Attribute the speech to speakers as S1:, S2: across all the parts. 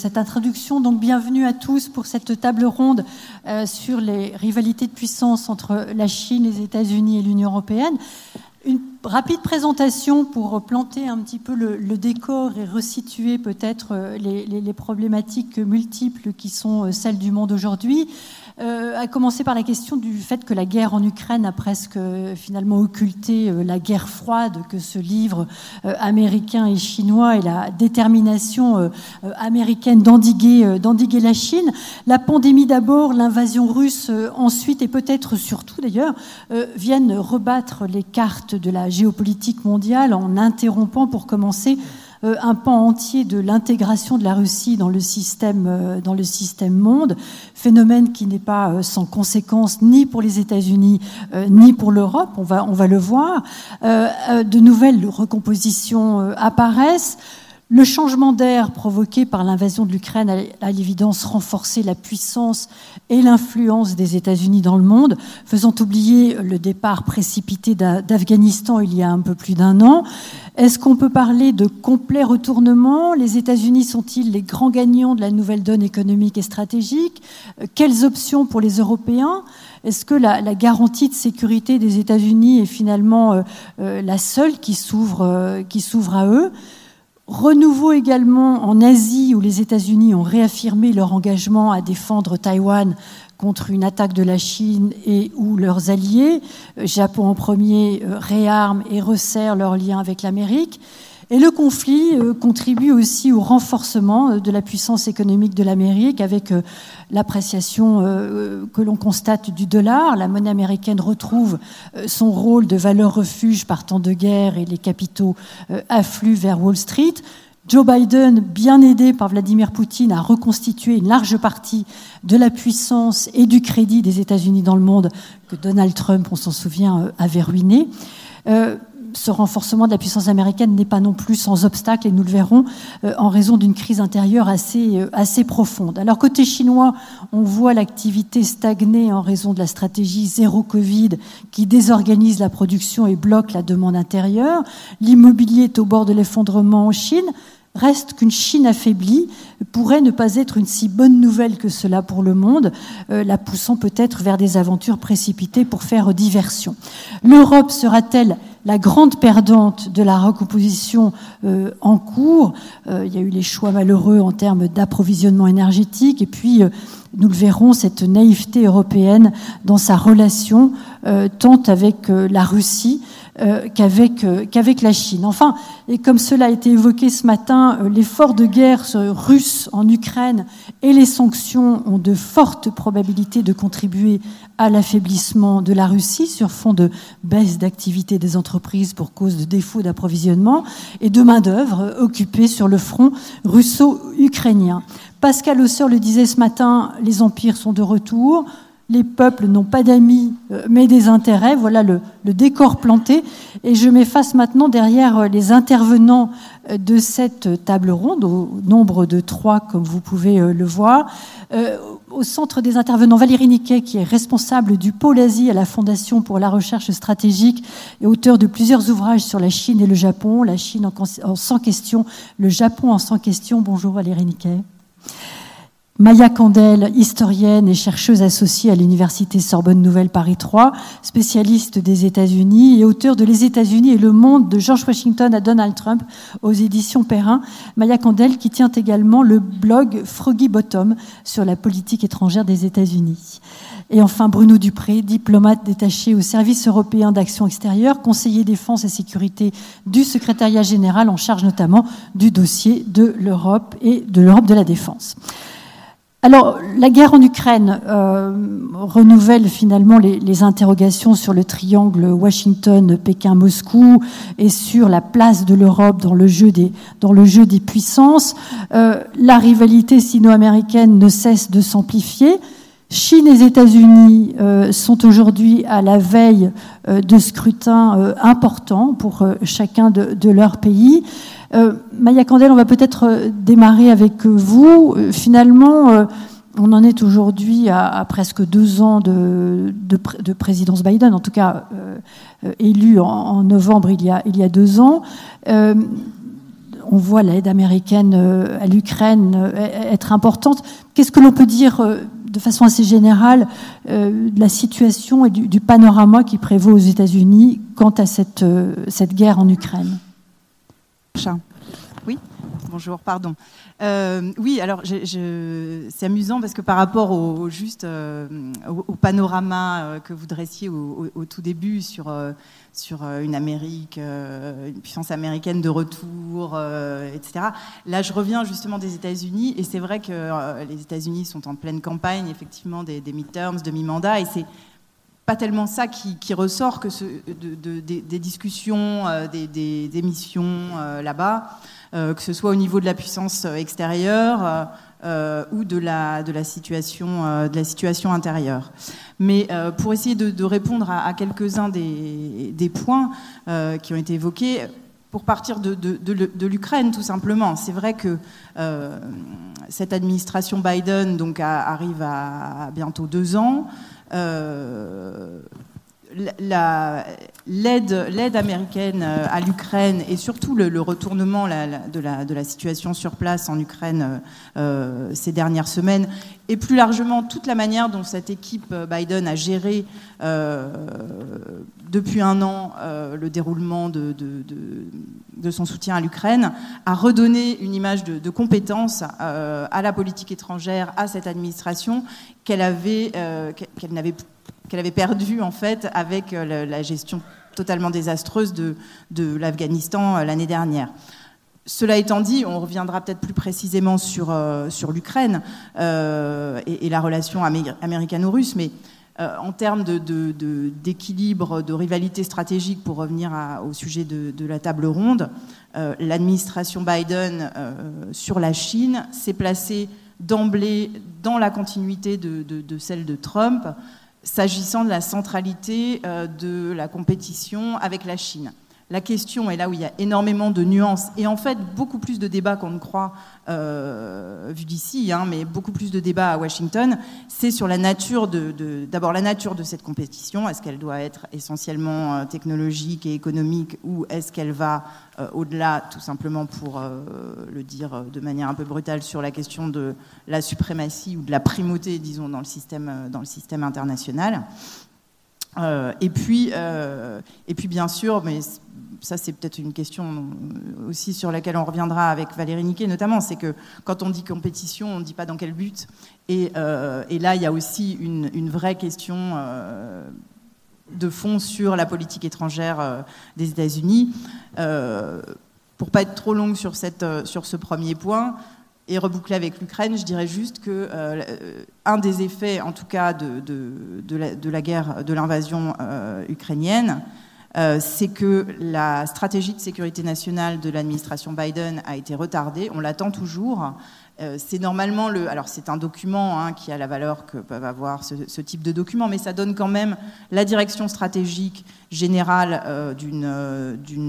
S1: cette introduction. Donc bienvenue à tous pour cette table ronde sur les rivalités de puissance entre la Chine, les États-Unis et l'Union européenne. Une rapide présentation pour planter un petit peu le, décor et resituer peut-être les, problématiques multiples qui sont celles du monde aujourd'hui. Euh, à commencer par la question du fait que la guerre en Ukraine a presque euh, finalement occulté euh, la guerre froide que ce livre américain et chinois et la détermination américaine d'endiguer, d'endiguer la Chine. La pandémie d'abord, l'invasion russe ensuite et peut-être surtout d'ailleurs viennent rebattre les cartes de la géopolitique mondiale en interrompant pour commencer un pan entier de l'intégration de la Russie dans le système, euh, dans le système monde, phénomène qui n'est pas euh, sans conséquence ni pour les États-Unis ni pour l'Europe, on va, on va le voir. de nouvelles recompositions apparaissent. Le changement d'air provoqué par l'invasion de l'Ukraine a à l'évidence renforcé la puissance et l'influence des États-Unis dans le monde, faisant oublier le départ précipité d'Afghanistan il y a un peu plus d'un an. Est-ce qu'on peut parler de complet retournement? Les États-Unis sont-ils les grands gagnants de la nouvelle donne économique et stratégique? Quelles options pour les Européens? Est-ce que la, garantie de sécurité des États-Unis est finalement euh, euh, la seule qui s'ouvre euh, à eux? Renouveau également en Asie, où les États-Unis ont réaffirmé leur engagement à défendre Taïwan contre une attaque de la Chine et où leurs alliés, euh, Japon en premier, euh, réarment et resserrent leurs liens avec l'Amérique. Et le conflit euh, contribue aussi au renforcement de la puissance économique de l'Amérique avec l'appréciation que l'on constate du dollar. La monnaie américaine retrouve son rôle de valeur refuge par temps de guerre et les capitaux affluent vers Wall Street. Joe Biden, bien aidé par Vladimir Poutine, a reconstitué une large partie de la puissance et du crédit des États-Unis dans le monde que Donald Trump, on s'en souvient, avait ruiné ce renforcement de la puissance américaine n'est pas non plus sans obstacle, et nous le verrons, euh, en raison d'une crise intérieure assez, euh, assez profonde. Alors côté chinois, on voit l'activité stagner en raison de la stratégie zéro Covid qui désorganise la production et bloque la demande intérieure. L'immobilier est au bord de l'effondrement en Chine. Reste qu'une Chine affaiblie pourrait ne pas être une si bonne nouvelle que cela pour le monde, euh, la poussant peut-être vers des aventures précipitées pour faire diversion. L'Europe sera-t-elle la grande perdante de la recomposition euh, en cours. Euh, il y a eu les choix malheureux en termes d'approvisionnement énergétique et puis, euh, nous le verrons, cette naïveté européenne dans sa relation tant avec la Russie qu'avec qu'avec la Chine. Enfin, et comme cela a été évoqué ce matin, l'effort de guerre russe en Ukraine et les sanctions ont de fortes probabilités de contribuer à l'affaiblissement de la Russie sur fond de baisse d'activité des entreprises pour cause de défaut d'approvisionnement et de main-d'œuvre occupée sur le front russo-ukrainien. Pascal Hausseur le disait ce matin, les empires sont de retour, les peuples n'ont pas d'amis euh, mais des intérêts. Voilà le, décor planté. Et je m'efface maintenant derrière euh, les intervenants euh, de cette table ronde, au nombre de trois comme vous pouvez le voir. au centre des intervenants, Valérie Niquet, qui est responsable du pôle Asie à la Fondation pour la recherche stratégique et auteur de plusieurs ouvrages sur la Chine et le Japon. La Chine en, en 100 questions, le Japon en 100 questions. Bonjour Valérie Niquet. Maya Candel, historienne et chercheuse associée à l'Université Sorbonne Nouvelle Paris 3, spécialiste des États-Unis et auteur de Les États-Unis et le monde de George Washington à Donald Trump aux éditions Perrin. Maya Candel qui tient également le blog Froggy Bottom sur la politique étrangère des États-Unis. Et enfin Bruno Dupré, diplomate détaché au service européen d'action extérieure, conseiller défense et sécurité du secrétariat général en charge notamment du dossier de l'Europe et de l'Europe de la défense. Alors, la guerre en Ukraine euh, renouvelle finalement les, interrogations sur le triangle Washington, Pékin, Moscou et sur la place de l'Europe dans le jeu des dans le jeu des puissances. Euh, la rivalité sino-américaine ne cesse de s'amplifier. Chine et États-Unis euh, sont aujourd'hui à la veille de scrutins importants pour chacun de leurs pays. Euh, Maya Candel, on va peut-être euh, démarrer avec vous. Euh, finalement, on en est aujourd'hui à, presque deux ans de, présidence Biden, en tout cas élu en, novembre il y a, deux ans. on voit l'aide américaine à l'Ukraine être importante. Qu'est-ce que l'on peut dire de façon assez générale de la situation et du, panorama qui prévaut aux États-Unis quant à cette guerre en Ukraine?
S2: Oui, bonjour, pardon. Euh, oui, alors c'est amusant parce que par rapport au, juste euh, au, panorama euh, que vous dressiez au, tout début sur, sur une Amérique, une puissance américaine de retour, etc. Là, je reviens justement des États-Unis et c'est vrai que les États-Unis sont en pleine campagne, effectivement, des, des midterms, de mi-mandat et c'est pas tellement ça qui, ressort que ce, des discussions, des, des, missions là-bas. Euh, que ce soit au niveau de la puissance extérieure euh, ou de la, situation, euh, intérieure. Mais pour essayer de, répondre à, quelques-uns des, points qui ont été évoqués, pour partir de, l'Ukraine, tout simplement. C'est vrai que cette administration Biden donc, arrive à, bientôt deux ans. Euh, l'aide américaine euh, à l'Ukraine et surtout le, retournement de, la, situation sur place en Ukraine euh, ces dernières semaines et plus largement toute la manière dont cette équipe Biden a géré depuis un an le déroulement de, son soutien à l'Ukraine a redonné une image de, compétence à la politique étrangère, à cette administration qu'elle avait, qu'elle n'avait qu'elle avait perdu en fait avec euh, la gestion totalement désastreuse de, l'Afghanistan euh, l'année dernière. Cela étant dit, on reviendra peut-être plus précisément sur, euh, sur l'Ukraine et, la relation américano-russe, mais en termes d'équilibre, de, rivalité stratégique, pour revenir au sujet de, la table ronde, l'administration Biden sur la Chine s'est placée d'emblée dans la continuité de, celle de Trump, s'agissant de la centralité euh, de la compétition avec la Chine. La question est là où il y a énormément de nuances et en fait beaucoup plus de débats qu'on ne croit euh, vu d'ici, hein, mais beaucoup plus de débats à Washington. C'est sur la nature de, d'abord la nature de cette compétition. Est-ce qu'elle doit être essentiellement euh, technologique et économique ou est-ce qu'elle va euh, au-delà, tout simplement pour le dire de manière un peu brutale, sur la question de la suprématie ou de la primauté, disons, dans le système, dans le système international. et puis, et puis bien sûr, mais ça c'est peut-être une question euh, aussi sur laquelle on reviendra avec Valérie Niquet notamment, c'est que quand on dit compétition, on ne dit pas dans quel but. Et, euh, là, il y a aussi une, vraie question euh, de fond sur la politique étrangère des États-Unis. pour pas être trop longue sur, ce premier point, et reboucler avec l'Ukraine, je dirais juste que des effets, en tout cas, de la, guerre, de l'invasion ukrainienne, euh, c'est que la stratégie de sécurité nationale de l'administration Biden a été retardée. On l'attend toujours. Euh, c'est normalement le. Alors, c'est un document hein, qui a la valeur que peuvent avoir ce, type de document, mais ça donne quand même la direction stratégique générale euh, d'une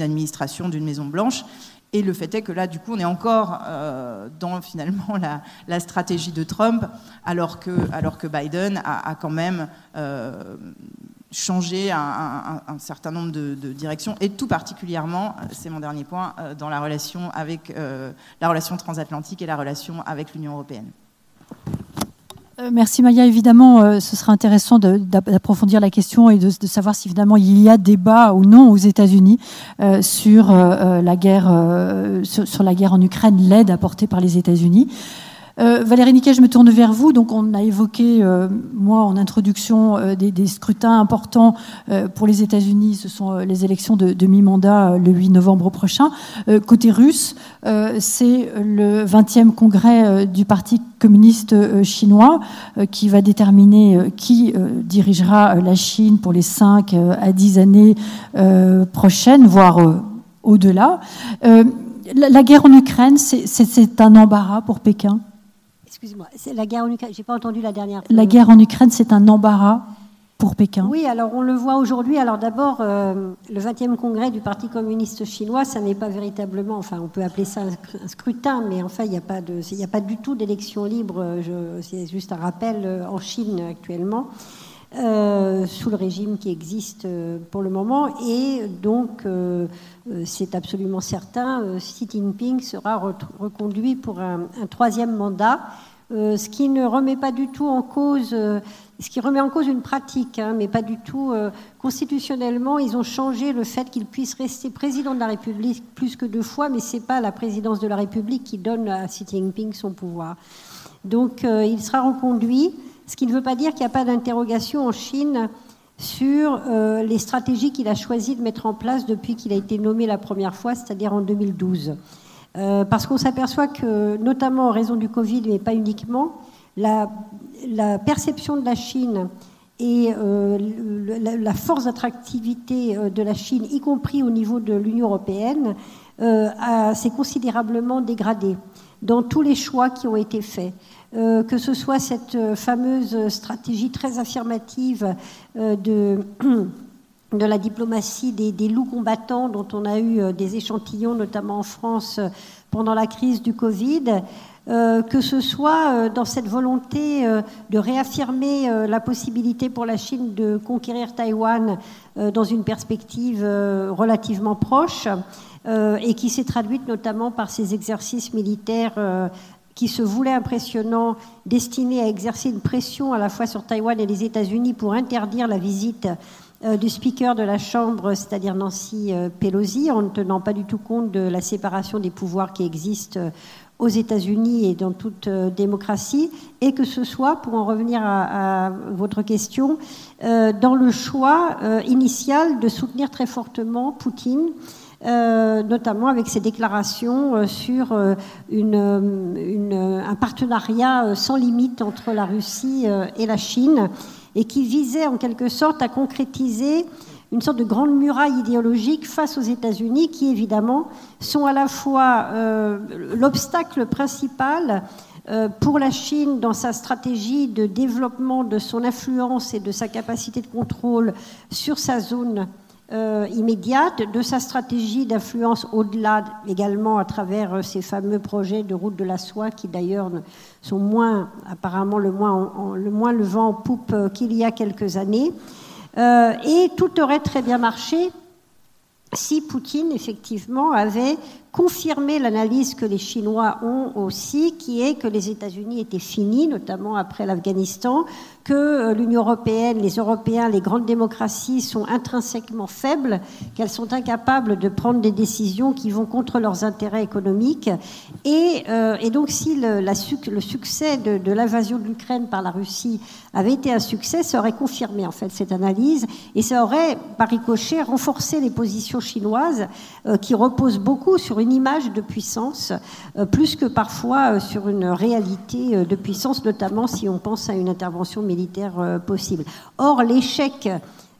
S2: administration, d'une Maison-Blanche. Et le fait est que là, du coup, on est encore dans finalement la, stratégie de Trump, alors que, alors que Biden a quand même changer un, certain nombre de, directions, et tout particulièrement, c'est mon dernier point, euh, dans la relation avec euh, la relation transatlantique et la relation avec l'Union européenne.
S1: Euh, merci Maya. Évidemment, ce sera intéressant d'approfondir la question et de, savoir si il y a débat ou non aux États-Unis sur la guerre, sur, la guerre en Ukraine, l'aide apportée par les États-Unis. Euh, Valérie Niquet, je me tourne vers vous. Donc, on a évoqué, euh, moi, en introduction, euh, des, scrutins importants pour les États-Unis. Ce sont les élections de, mi-mandat le 8 novembre prochain. côté russe, c'est le 20e congrès du Parti communiste chinois qui va déterminer qui dirigera la Chine pour les 5 à 10 années prochaines, voire au-delà. la guerre en Ukraine, c'est un embarras pour Pékin?
S3: Excusez-moi, la guerre en Ukraine. J'ai pas entendu la dernière.
S1: La guerre en Ukraine, c'est un embarras pour Pékin.
S3: Oui, alors on le voit aujourd'hui. Alors d'abord, euh, le 20e congrès du Parti communiste chinois, ça n'est pas véritablement, enfin, on peut appeler ça un scrutin, mais enfin, il n'y a pas de, a pas du tout d'élection libre. C'est juste un rappel euh, en Chine actuellement. sous le régime qui existe pour le moment. Et donc, c'est absolument certain, Xi Jinping sera reconduit pour un, un troisième mandat. Ce qui ne remet pas du tout en cause ce qui remet en cause une pratique, hein, mais pas du tout. Euh, constitutionnellement, ils ont changé le fait qu'il puisse rester président de la République plus que deux fois, mais ce n'est pas la présidence de la République qui donne à Xi Jinping son pouvoir. Donc euh, il sera reconduit, ce qui ne veut pas dire qu'il n'y a pas d'interrogation en Chine sur euh, les stratégies qu'il a choisi de mettre en place depuis qu'il a été nommé la première fois, c'est-à-dire en 2012. Parce qu'on s'aperçoit que, notamment en raison du Covid, mais pas uniquement, la, perception de la Chine et euh, la, force d'attractivité euh, de la Chine, y compris au niveau de l'Union européenne, euh, s'est considérablement dégradée dans tous les choix qui ont été faits. que ce soit cette fameuse stratégie très affirmative de, de la diplomatie des, loups combattants dont on a eu des échantillons, notamment en France, pendant la crise du Covid, euh, que ce soit euh, dans cette volonté euh, de réaffirmer la possibilité pour la Chine de conquérir Taïwan dans une perspective relativement proche, et qui s'est traduite notamment par ces exercices militaires qui se voulaient impressionnants, destinés à exercer une pression à la fois sur Taïwan et les États-Unis pour interdire la visite du speaker de la Chambre, c'est-à-dire Nancy Pelosi, en ne tenant pas du tout compte de la séparation des pouvoirs qui existe aux États-Unis et dans toute euh, démocratie, et que ce soit, pour en revenir à, votre question, euh, dans le choix euh, initial de soutenir très fortement Poutine. notamment avec ses déclarations sur un partenariat sans limite entre la Russie et la Chine, et qui visait en quelque sorte à concrétiser une sorte de grande muraille idéologique face aux États-Unis qui, évidemment, sont à la fois euh, l'obstacle principal euh, pour la Chine dans sa stratégie de développement de son influence et de sa capacité de contrôle sur sa zone euh, immédiate, de sa stratégie d'influence au-delà également à travers ces fameux projets de route de la soie qui d'ailleurs sont moins, apparemment le moins, le moins vent en poupe qu'il y a quelques années. Euh, et tout aurait très bien marché si Poutine, effectivement, avait confirmer l'analyse que les Chinois ont aussi, qui est que les États-Unis étaient finis, notamment après l'Afghanistan, que euh, l'Union européenne, les Européens, les grandes démocraties sont intrinsèquement faibles, qu'elles sont incapables de prendre des décisions qui vont contre leurs intérêts économiques. Et, euh, donc, si le, succès de, l'invasion de l'Ukraine par la Russie avait été un succès, ça aurait confirmé en fait cette analyse et ça aurait, par ricochet, renforcé les positions chinoises euh, qui reposent beaucoup sur une image de puissance, euh, plus que parfois euh, sur une réalité euh, de puissance, notamment si on pense à une intervention militaire possible. Or, l'échec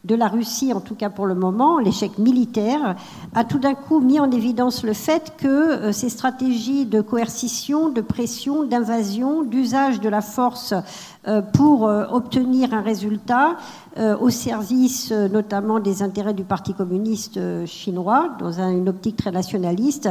S3: de la Russie, en tout cas pour le moment, l'échec militaire, a tout d'un coup mis en évidence le fait que ces stratégies de coercition, de pression, d'invasion, d'usage de la force pour obtenir un résultat euh, au service euh, notamment des intérêts du Parti communiste euh, chinois, dans une optique très nationaliste,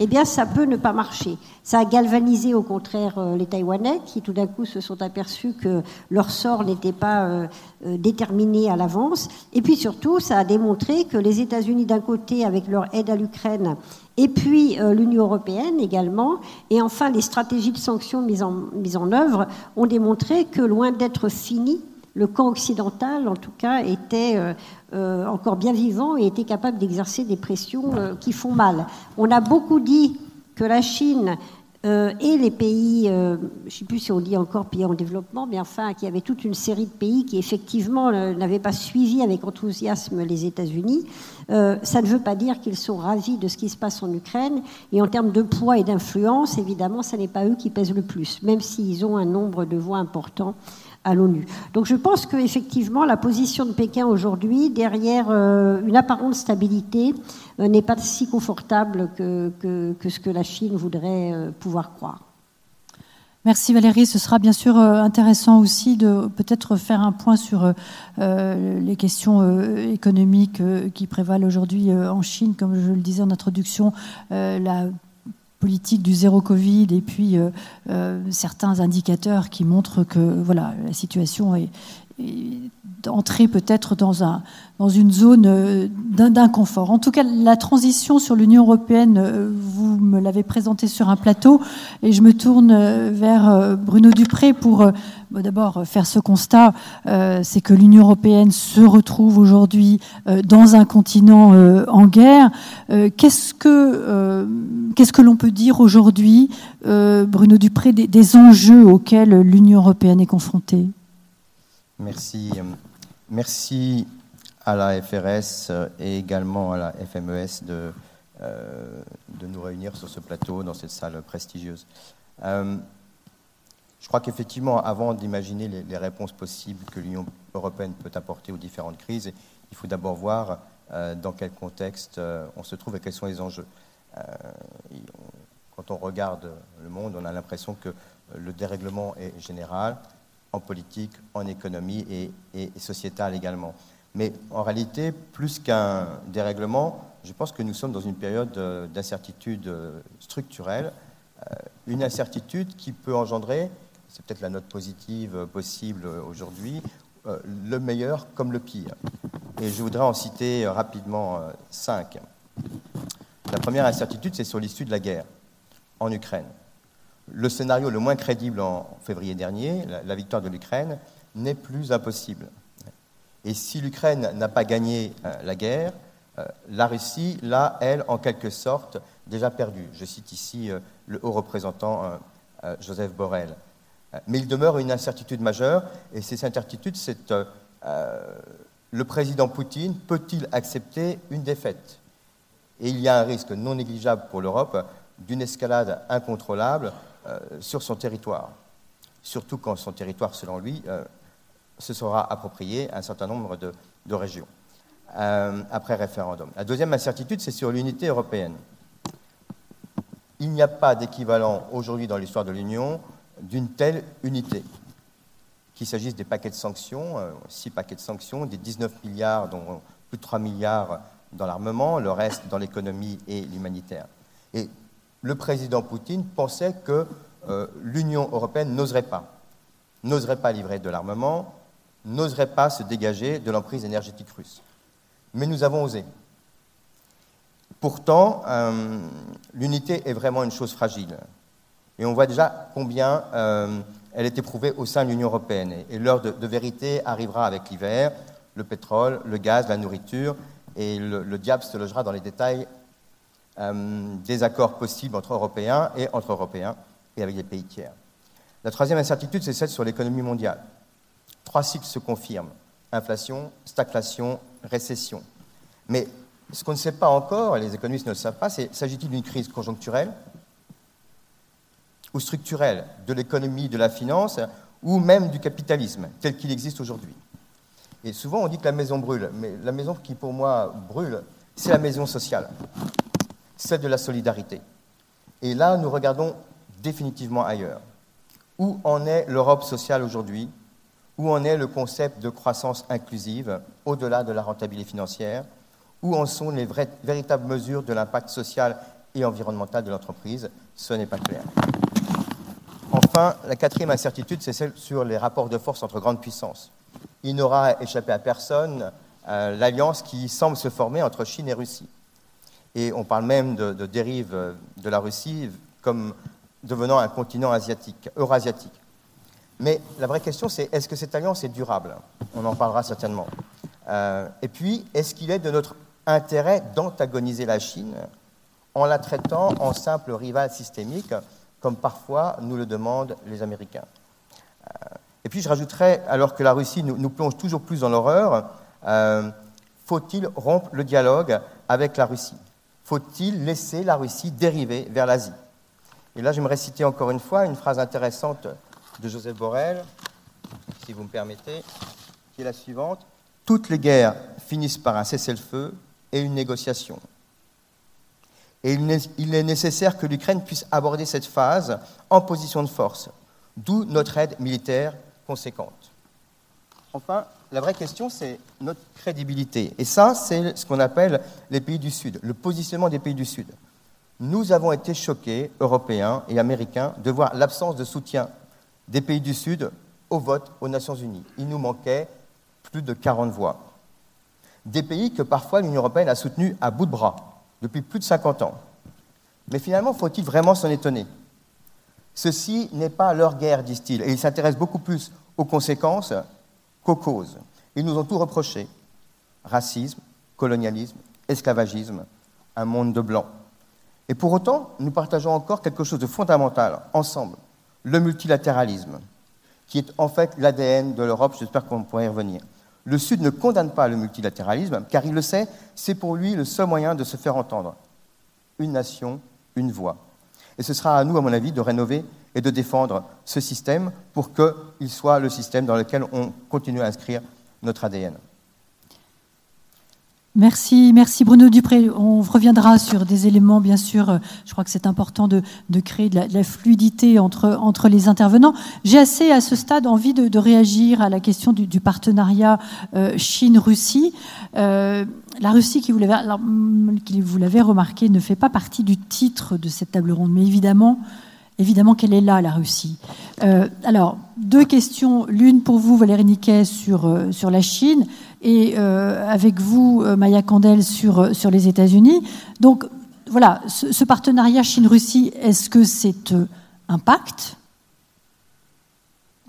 S3: eh bien, ça peut ne pas marcher. Ça a galvanisé au contraire les Taïwanais, qui tout d'un coup se sont aperçus que leur sort n'était pas déterminé à l'avance. Et puis surtout, ça a démontré que les États-Unis, d'un côté, avec leur aide à l'Ukraine, et puis l'Union européenne également, et enfin les stratégies de sanctions mises en, œuvre, ont démontré que loin d'être fini, le camp occidental, en tout cas, était euh, euh, encore bien vivant et était capable d'exercer des pressions euh, qui font mal. On a beaucoup dit que la Chine et les pays, je ne sais plus si on dit encore pays en développement, mais enfin, qu'il y avait toute une série de pays qui effectivement n'avaient pas suivi avec enthousiasme les États-Unis. ça ne veut pas dire qu'ils sont ravis de ce qui se passe en Ukraine. Et en termes de poids et d'influence, évidemment, ce n'est pas eux qui pèsent le plus, même s'ils ont un nombre de voix important à l'ONU. Donc je pense qu'effectivement, la position de Pékin aujourd'hui, derrière euh, une apparente stabilité, euh, n'est pas si confortable que, que, ce que la Chine voudrait euh, pouvoir croire.
S1: Merci Valérie. Ce sera bien sûr intéressant aussi de peut-être faire un point sur les questions économiques qui prévalent aujourd'hui en Chine. Comme je le disais en introduction, la politique du zéro Covid et puis euh, euh, certains indicateurs qui montrent que voilà, la situation est, d'entrer peut-être dans, un, dans une zone euh, d'inconfort. En tout cas, la transition sur l'Union européenne, euh, vous me l'avez présentée sur un plateau, et je me tourne euh, vers Bruno Dupré pour d'abord faire ce constat, c'est que l'Union européenne se retrouve aujourd'hui dans un continent en guerre. Qu'est-ce que, qu'est-ce que l'on peut dire aujourd'hui, Bruno Dupré, des enjeux auxquels l'Union européenne est confrontée?
S4: Merci. Merci à la FRS et également à la FMES de, euh, de nous réunir sur ce plateau, dans cette salle prestigieuse. Euh, je crois qu'effectivement, avant d'imaginer les, réponses possibles que l'Union européenne peut apporter aux différentes crises, il faut d'abord voir euh, dans quel contexte on se trouve et quels sont les enjeux. quand on regarde le monde, on a l'impression que le dérèglement est général, en politique, en économie et, sociétale également. Mais en réalité, plus qu'un dérèglement, je pense que nous sommes dans une période d'incertitude structurelle, euh, une incertitude qui peut engendrer, c'est peut-être la note positive possible aujourd'hui, euh, le meilleur comme le pire. Et je voudrais en citer rapidement euh, cinq. La première incertitude, c'est sur l'issue de la guerre en Ukraine le scénario le moins crédible en février dernier, la, victoire de l'Ukraine, n'est plus impossible. Et si l'Ukraine n'a pas gagné euh, la guerre, euh, la Russie l'a, elle, en quelque sorte, déjà perdue. Je cite ici euh, le haut représentant Joseph Borrell. Mais il demeure une incertitude majeure, et cette incertitude, c'est le président Poutine peut-il accepter une défaite? Et il y a un risque non négligeable pour l'Europe d'une escalade incontrôlable sur son territoire. Surtout quand son territoire, selon lui, euh, se sera approprié un certain nombre de, régions euh, après référendum. La deuxième incertitude, c'est sur l'unité européenne. Il n'y a pas d'équivalent aujourd'hui dans l'histoire de l'Union d'une telle unité. Qu'il s'agisse des paquets de sanctions, six paquets de sanctions, des 19 milliards, dont plus de 3 milliards dans l'armement, le reste dans l'économie et l'humanitaire. Le président Poutine pensait que euh, l'Union européenne n'oserait pas, n'oserait pas livrer de l'armement, n'oserait pas se dégager de l'emprise énergétique russe. Mais nous avons osé. Pourtant, euh, l'unité est vraiment une chose fragile. Et on voit déjà combien euh, elle est éprouvée au sein de l'Union européenne. Et, l'heure de, vérité arrivera avec l'hiver, le pétrole, le gaz, la nourriture, et le diable se logera dans les détails euh, des accords possibles entre Européens et entre Européens et avec les pays tiers. La troisième incertitude, c'est celle sur l'économie mondiale. Trois cycles se confirment inflation, stagflation, récession. Mais ce qu'on ne sait pas encore, et les économistes ne le savent pas, c'est s'agit-il d'une crise conjoncturelle ou structurelle de l'économie, de la finance, ou même du capitalisme tel qu'il existe aujourd'hui? Et souvent, on dit que la maison brûle, mais la maison qui, pour moi, brûle, c'est la maison sociale celle de la solidarité. Et là, nous regardons définitivement ailleurs. Où en est l'Europe sociale aujourd'hui? Où en est le concept de croissance inclusive au-delà de la rentabilité financière? Où en sont les véritables mesures de l'impact social et environnemental de l'entreprise? Ce n'est pas clair. Enfin, la quatrième incertitude, c'est celle sur les rapports de force entre grandes puissances. Il n'aura échappé à personne euh, l'alliance qui semble se former entre Chine et Russie. Et on parle même de, dérive de la Russie comme devenant un continent asiatique, eurasiatique. Mais la vraie question, c'est est-ce que cette alliance est durable? On en parlera certainement. Euh, et puis, est-ce qu'il est de notre intérêt d'antagoniser la Chine en la traitant en simple rival systémique, comme parfois nous le demandent les Américains? Euh, Et puis, je rajouterais, alors que la Russie nous, plonge toujours plus dans l'horreur, euh, faut-il rompre le dialogue avec la Russie? Faut-il laisser la Russie dériver vers l'Asie? Et là, j'aimerais citer encore une fois une phrase intéressante de Joseph Borrell, si vous me permettez, qui est la suivante. Toutes les guerres finissent par un cessez-le-feu et une négociation. Et il est nécessaire que l'Ukraine puisse aborder cette phase en position de force, d'où notre aide militaire conséquente. Enfin, la vraie question, c'est notre crédibilité. Et ça, c'est ce qu'on appelle les pays du Sud, le positionnement des pays du Sud. Nous avons été choqués, Européens et Américains, de voir l'absence de soutien des pays du Sud au vote aux Nations Unies. Il nous manquait plus de 40 voix. Des pays que parfois l'Union européenne a soutenus à bout de bras depuis plus de 50 ans. Mais finalement, faut-il vraiment s'en étonner? Ceci n'est pas leur guerre, disent-ils, et ils s'intéressent beaucoup plus aux conséquences qu'aux. Ils nous ont tout reproché. Racisme, colonialisme, esclavagisme, un monde de blancs. Et pour autant, nous partageons encore quelque chose de fondamental ensemble, le multilatéralisme, qui est en fait l'ADN de l'Europe, j'espère qu'on pourra y revenir. Le Sud ne condamne pas le multilatéralisme, car il le sait, c'est pour lui le seul moyen de se faire entendre. Une nation, une voix. Et ce sera à nous, à mon avis, de rénover et de défendre ce système pour qu'il soit le système dans lequel on continue à inscrire notre ADN.
S1: Merci, merci Bruno Dupré. On reviendra sur des éléments, bien sûr. Je crois que c'est important de, créer de la, fluidité entre, entre les intervenants. J'ai assez, à ce stade, envie de, réagir à la question du, partenariat euh, Chine-Russie. Euh, la Russie, qui vous l'avez remarqué, ne fait pas partie du titre de cette table ronde, mais évidemment, évidemment qu'elle est là, la Russie. Euh, alors, deux questions. L'une pour vous, Valérie Niquet, sur, sur la Chine et euh, avec vous, euh, Maya Candel, sur, euh, sur les États-Unis. Donc voilà, ce, partenariat Chine-Russie, est-ce que c'est un pacte?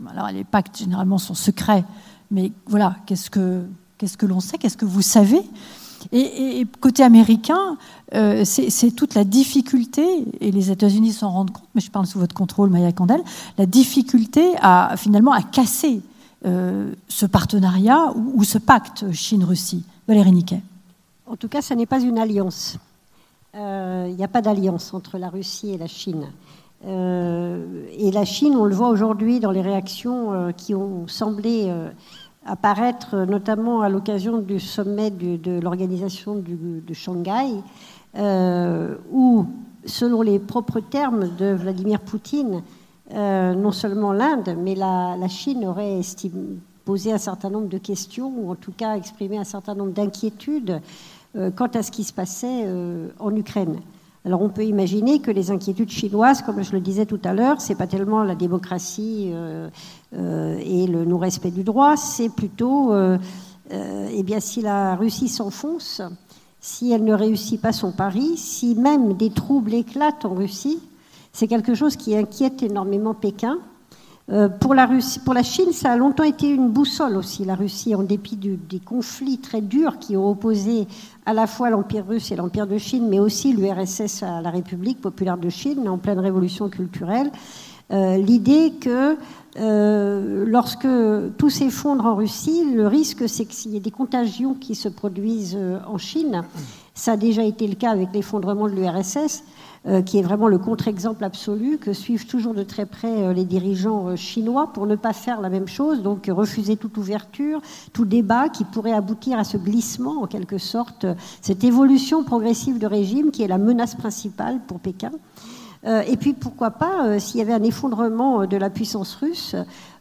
S1: Alors les pactes, généralement, sont secrets, mais voilà, qu'est-ce que, qu'est-ce que l'on sait Qu'est-ce que vous savez? Et, côté américain, c'est toute la difficulté, et les États-Unis s'en rendent compte, mais je parle sous votre contrôle, Maya Candel, la difficulté à finalement à casser ce partenariat ou, ce pacte Chine-Russie Valérie Niquet.
S3: En tout cas, ce n'est pas une alliance. Euh, il n'y a pas d'alliance entre la Russie et la Chine. Euh, et la Chine, on le voit aujourd'hui dans les réactions qui ont semblé apparaître, notamment à l'occasion du sommet de l'organisation de Shanghai, où, selon les propres termes de Vladimir Poutine, euh, non seulement l'Inde, mais la, Chine aurait posé un certain nombre de questions, ou en tout cas exprimé un certain nombre d'inquiétudes euh, quant à ce qui se passait euh, en Ukraine. Alors on peut imaginer que les inquiétudes chinoises, comme je le disais tout à l'heure, c'est pas tellement la démocratie et le non-respect du droit, c'est plutôt, eh bien, si la Russie s'enfonce, si elle ne réussit pas son pari, si même des troubles éclatent en Russie, c'est quelque chose qui inquiète énormément Pékin. Euh, pour, la Russie, pour la Chine, ça a longtemps été une boussole aussi, la Russie, en dépit des conflits très durs qui ont opposé à la fois l'Empire russe et l'Empire de Chine, mais aussi l'URSS à la République populaire de Chine, en pleine révolution culturelle. Euh, l'idée que euh, lorsque tout s'effondre en Russie, le risque, c'est qu'il y ait des contagions qui se produisent en Chine. Ça a déjà été le cas avec l'effondrement de l'URSS. Euh, qui est vraiment le contre-exemple absolu, que suivent toujours de très près euh, les dirigeants euh, chinois pour ne pas faire la même chose, donc refuser toute ouverture, tout débat qui pourrait aboutir à ce glissement, en quelque sorte, cette évolution progressive de régime qui est la menace principale pour Pékin. Et puis pourquoi pas, s'il y avait un effondrement de la puissance russe,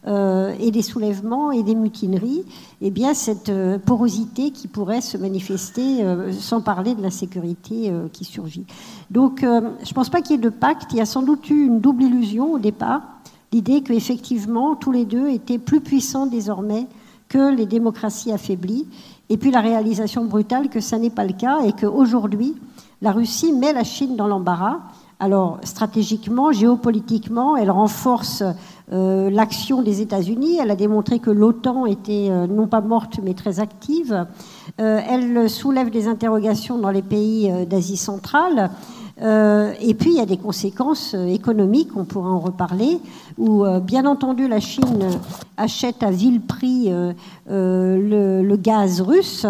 S3: euh, et des soulèvements et des mutineries, eh bien cette euh, porosité qui pourrait se manifester euh, sans parler de l'insécurité qui surgit. Donc je ne pense pas qu'il y ait de pacte, il y a sans doute eu une double illusion au départ, l'idée qu'effectivement tous les deux étaient plus puissants désormais que les démocraties affaiblies, et puis la réalisation brutale que ça n'est pas le cas et qu'aujourd'hui la Russie met la Chine dans l'embarras. Alors stratégiquement, géopolitiquement, elle renforce euh, l'action des États-Unis. Elle a démontré que l'OTAN était euh, non pas morte mais très active. Euh, elle soulève des interrogations dans les pays d'Asie centrale. et puis il y a des conséquences économiques, on pourra en reparler, où bien entendu la Chine achète à vil prix le, gaz russe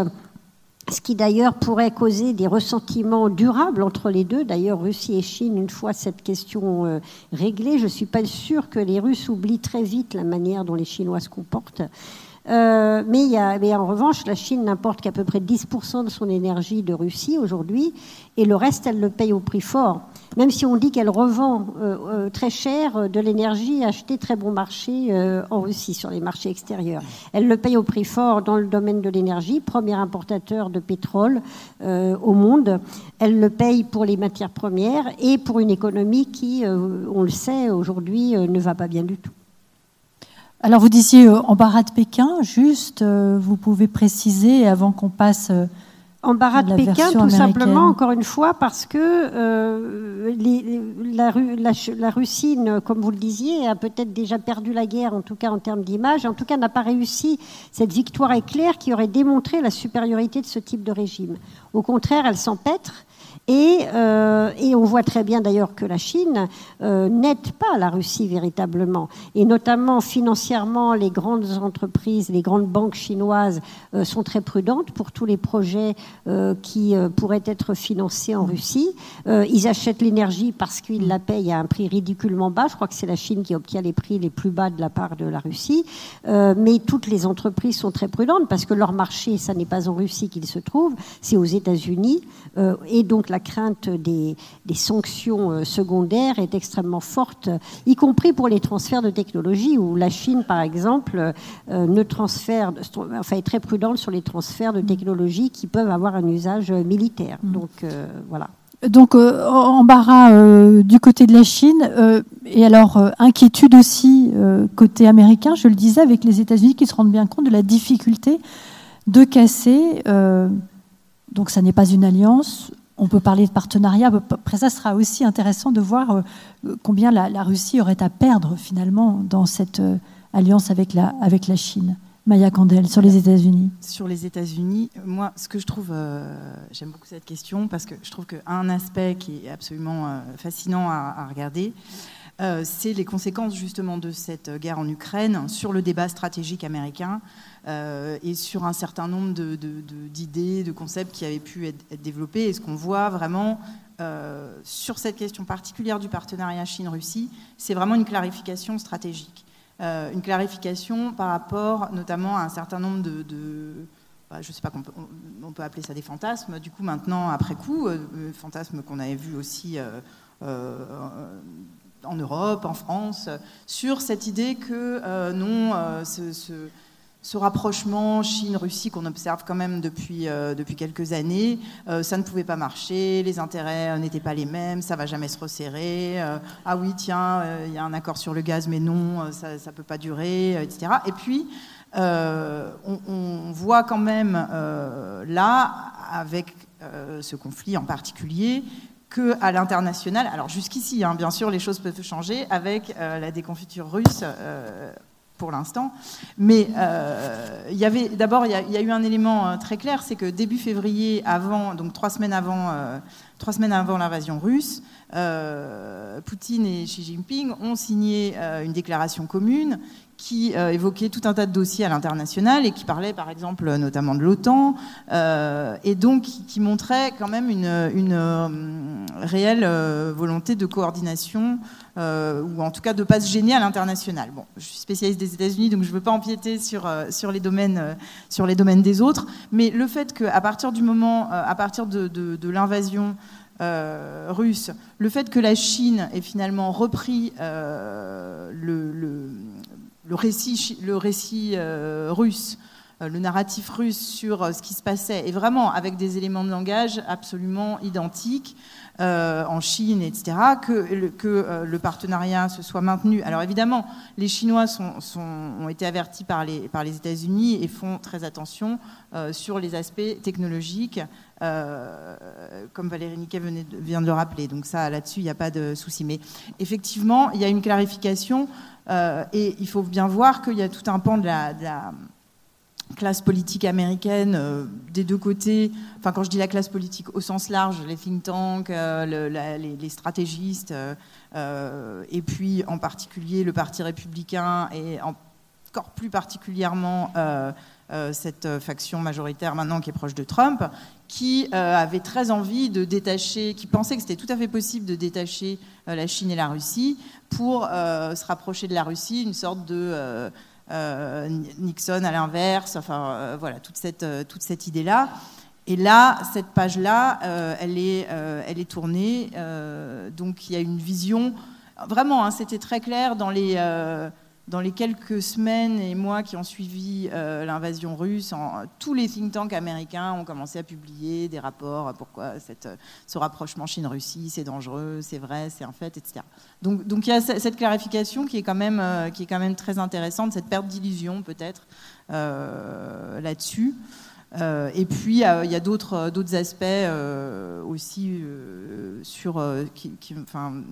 S3: ce qui d'ailleurs pourrait causer des ressentiments durables entre les deux. D'ailleurs, Russie et Chine, une fois cette question euh, réglée, je ne suis pas sûre que les Russes oublient très vite la manière dont les Chinois se comportent. Euh, mais, en revanche, la Chine n'importe qu'à peu près 10% de son énergie de Russie aujourd'hui, et le reste, elle le paye au prix fort. Même si on dit qu'elle revend euh, euh très cher de l'énergie achetée très bon marché en Russie, sur les marchés extérieurs. Elle le paye au prix fort dans le domaine de l'énergie, premier importateur de pétrole au monde. Elle le paye pour les matières premières et pour une économie qui, on le sait, aujourd'hui ne va pas bien du tout.
S1: Alors vous disiez embarras de Pékin, juste, vous pouvez préciser avant qu'on passe
S3: Embarras de Pékin, tout simplement, encore une fois, parce que euh, la, la, Russie, comme vous le disiez, a peut-être déjà perdu la guerre, en tout cas en termes d'image, en tout cas n'a pas réussi cette victoire éclair qui aurait démontré la supériorité de ce type de régime. Au contraire, elle s'empêtre et, euh, et, on voit très bien d'ailleurs que la Chine euh, n'aide pas la Russie véritablement. Et notamment financièrement, les grandes entreprises, les grandes banques chinoises euh, sont très prudentes pour tous les projets qui pourraient être financés en Russie. Ils achètent l'énergie parce qu'ils la payent à un prix ridiculement bas. Je crois que c'est la Chine qui obtient les prix les plus bas de la part de la Russie. mais toutes les entreprises sont très prudentes parce que leur marché, ça n'est pas en Russie qu'il se trouve, c'est aux États-Unis. et donc la crainte des, sanctions euh, secondaires est extrêmement forte, y compris pour les transferts de technologie, où la Chine, par exemple, euh, ne transfère, enfin, est très prudente sur les transferts de technologie qui peuvent avoir un usage militaire. Mm. Donc euh, voilà.
S1: Donc embarras du côté de la Chine et alors inquiétude aussi côté américain, je le disais, avec les États-Unis qui se rendent bien compte de la difficulté de casser. donc ça n'est pas une alliance, on peut parler de partenariat. Après, ça sera aussi intéressant de voir euh, combien la, Russie aurait à perdre finalement dans cette euh, alliance avec la, avec la Chine. Maya Candel, sur les États-Unis.
S2: Sur les États-Unis, moi, ce que je trouve, euh, j'aime beaucoup cette question parce que je trouve qu'un aspect qui est absolument fascinant à, regarder, c'est les conséquences justement de cette guerre en Ukraine sur le débat stratégique américain euh, et sur un certain nombre d'idées, de, concepts qui avaient pu être, développés. Et ce qu'on voit vraiment euh, sur cette question particulière du partenariat Chine-Russie, c'est vraiment une clarification stratégique. Euh, une clarification par rapport notamment à un certain nombre de... Bah, je ne sais pas qu'on peut, on peut appeler ça des fantasmes, du coup maintenant, après coup, fantasmes qu'on avait vus aussi en Europe, en France, sur cette idée que non, ce rapprochement Chine-Russie qu'on observe quand même depuis, euh, depuis quelques années, euh, ça ne pouvait pas marcher, les intérêts euh, n'étaient pas les mêmes, ça va jamais se resserrer. ah oui, tiens, il y a un accord sur le gaz, mais non, ça ne peut pas durer, etc. Et puis, on, on, voit quand même là, avec ce conflit en particulier, que à l'international, alors jusqu'ici, hein, bien sûr, les choses peuvent changer avec la déconfiture russe pour l'instant. Mais euh, il y avait d'abord, il y, a eu un élément euh, très clair, c'est que début février, avant, donc trois semaines avant, euh, trois semaines avant l'invasion russe, Poutine et Xi Jinping ont signé une déclaration commune qui euh, évoquait tout un tas de dossiers à l'international et qui parlait par exemple notamment de l'OTAN euh, et donc qui, montrait quand même une, euh, réelle volonté de coordination ou en tout cas de ne pas se gêner à l'international. Bon, je suis spécialiste des États-Unis donc je ne veux pas empiéter sur, les domaines, des autres, mais le fait qu'à partir du moment, à partir de, l'invasion russe, le fait que la Chine ait finalement repris le le récit euh, russe, euh, le narratif russe sur euh, ce qui se passait, et vraiment avec des éléments de langage absolument identiques en Chine, etc., que, le partenariat se soit maintenu. Alors évidemment, les Chinois ont été avertis par les, États-Unis et font très attention sur les aspects technologiques, comme Valérie Niquet vient de le rappeler. Donc ça, là-dessus, il n'y a pas de souci. Mais effectivement, il y a une clarification et il faut bien voir qu'il y a tout un pan de la, classe politique américaine euh, des deux côtés. Enfin, quand je dis la classe politique au sens large, les think tanks, euh, les, stratégistes, et puis en particulier le Parti républicain et encore plus particulièrement cette faction majoritaire maintenant qui est proche de Trump, qui avait très envie de détacher, qui pensait que c'était tout à fait possible de détacher la Chine et la Russie pour euh, se rapprocher de la Russie, une sorte de euh, euh, Nixon à l'inverse, enfin voilà, toute cette, toute cette idée-là. Et là, cette page-là, elle, est, elle est tournée, donc il y a une vision, vraiment, hein, c'était très clair dans les dans les quelques semaines et mois qui ont suivi euh, l'invasion russe, tous les think tanks américains ont commencé à publier des rapports pourquoi cette, ce rapprochement Chine-Russie, c'est dangereux, c'est vrai, c'est un fait, etc. Donc, donc il y a cette clarification qui est quand même, euh, qui est quand même très intéressante, cette perte d'illusion peut-être euh, là-dessus. et puis, il y a d'autres, d'autres aspects aussi sur, qui, enfin,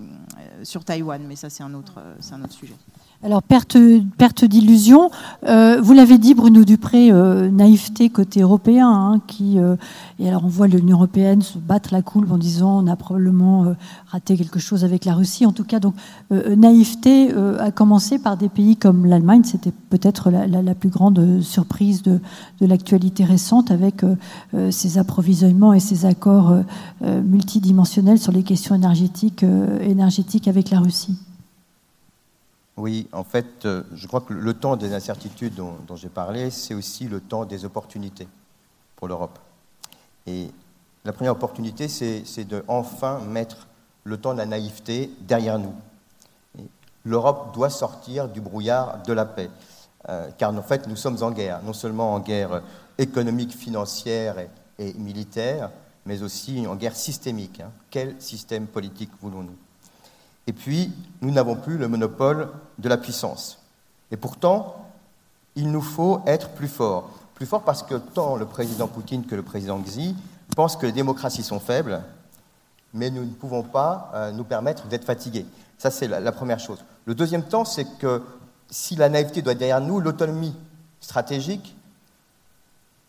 S2: sur Taïwan, mais ça, c'est un autre, c'est un autre sujet.
S1: Alors, perte, perte d'illusion. Euh, vous l'avez dit, Bruno Dupré, euh, naïveté côté européen. Hein, qui, euh, et alors, on voit l'Union européenne se battre la coulpe en disant on a probablement raté quelque chose avec la Russie. En tout cas, donc, naïveté a commencé par des pays comme l'Allemagne. C'était peut-être la, la, plus grande surprise de, de l'actualité récente avec ces approvisionnements et ces accords multidimensionnels sur les questions énergétiques, énergétiques avec la Russie.
S4: Oui, en fait, euh, je crois que le temps des incertitudes dont, j'ai parlé, c'est aussi le temps des opportunités pour l'Europe. Et la première opportunité, c'est de enfin mettre le temps de la naïveté derrière nous. L'Europe doit sortir du brouillard de la paix, euh, car en fait, nous sommes en guerre, non seulement en guerre économique, financière et, militaire, mais aussi en guerre systémique. Hein. Quel système politique voulons-nous? Et puis, nous n'avons plus le monopole de la puissance. Et pourtant, il nous faut être plus forts. Plus forts parce que tant le président Poutine que le président Xi pensent que les démocraties sont faibles, mais nous ne pouvons pas euh, nous permettre d'être fatigués. Ça, c'est la, première chose. Le deuxième temps, c'est que si la naïveté doit être derrière nous, l'autonomie stratégique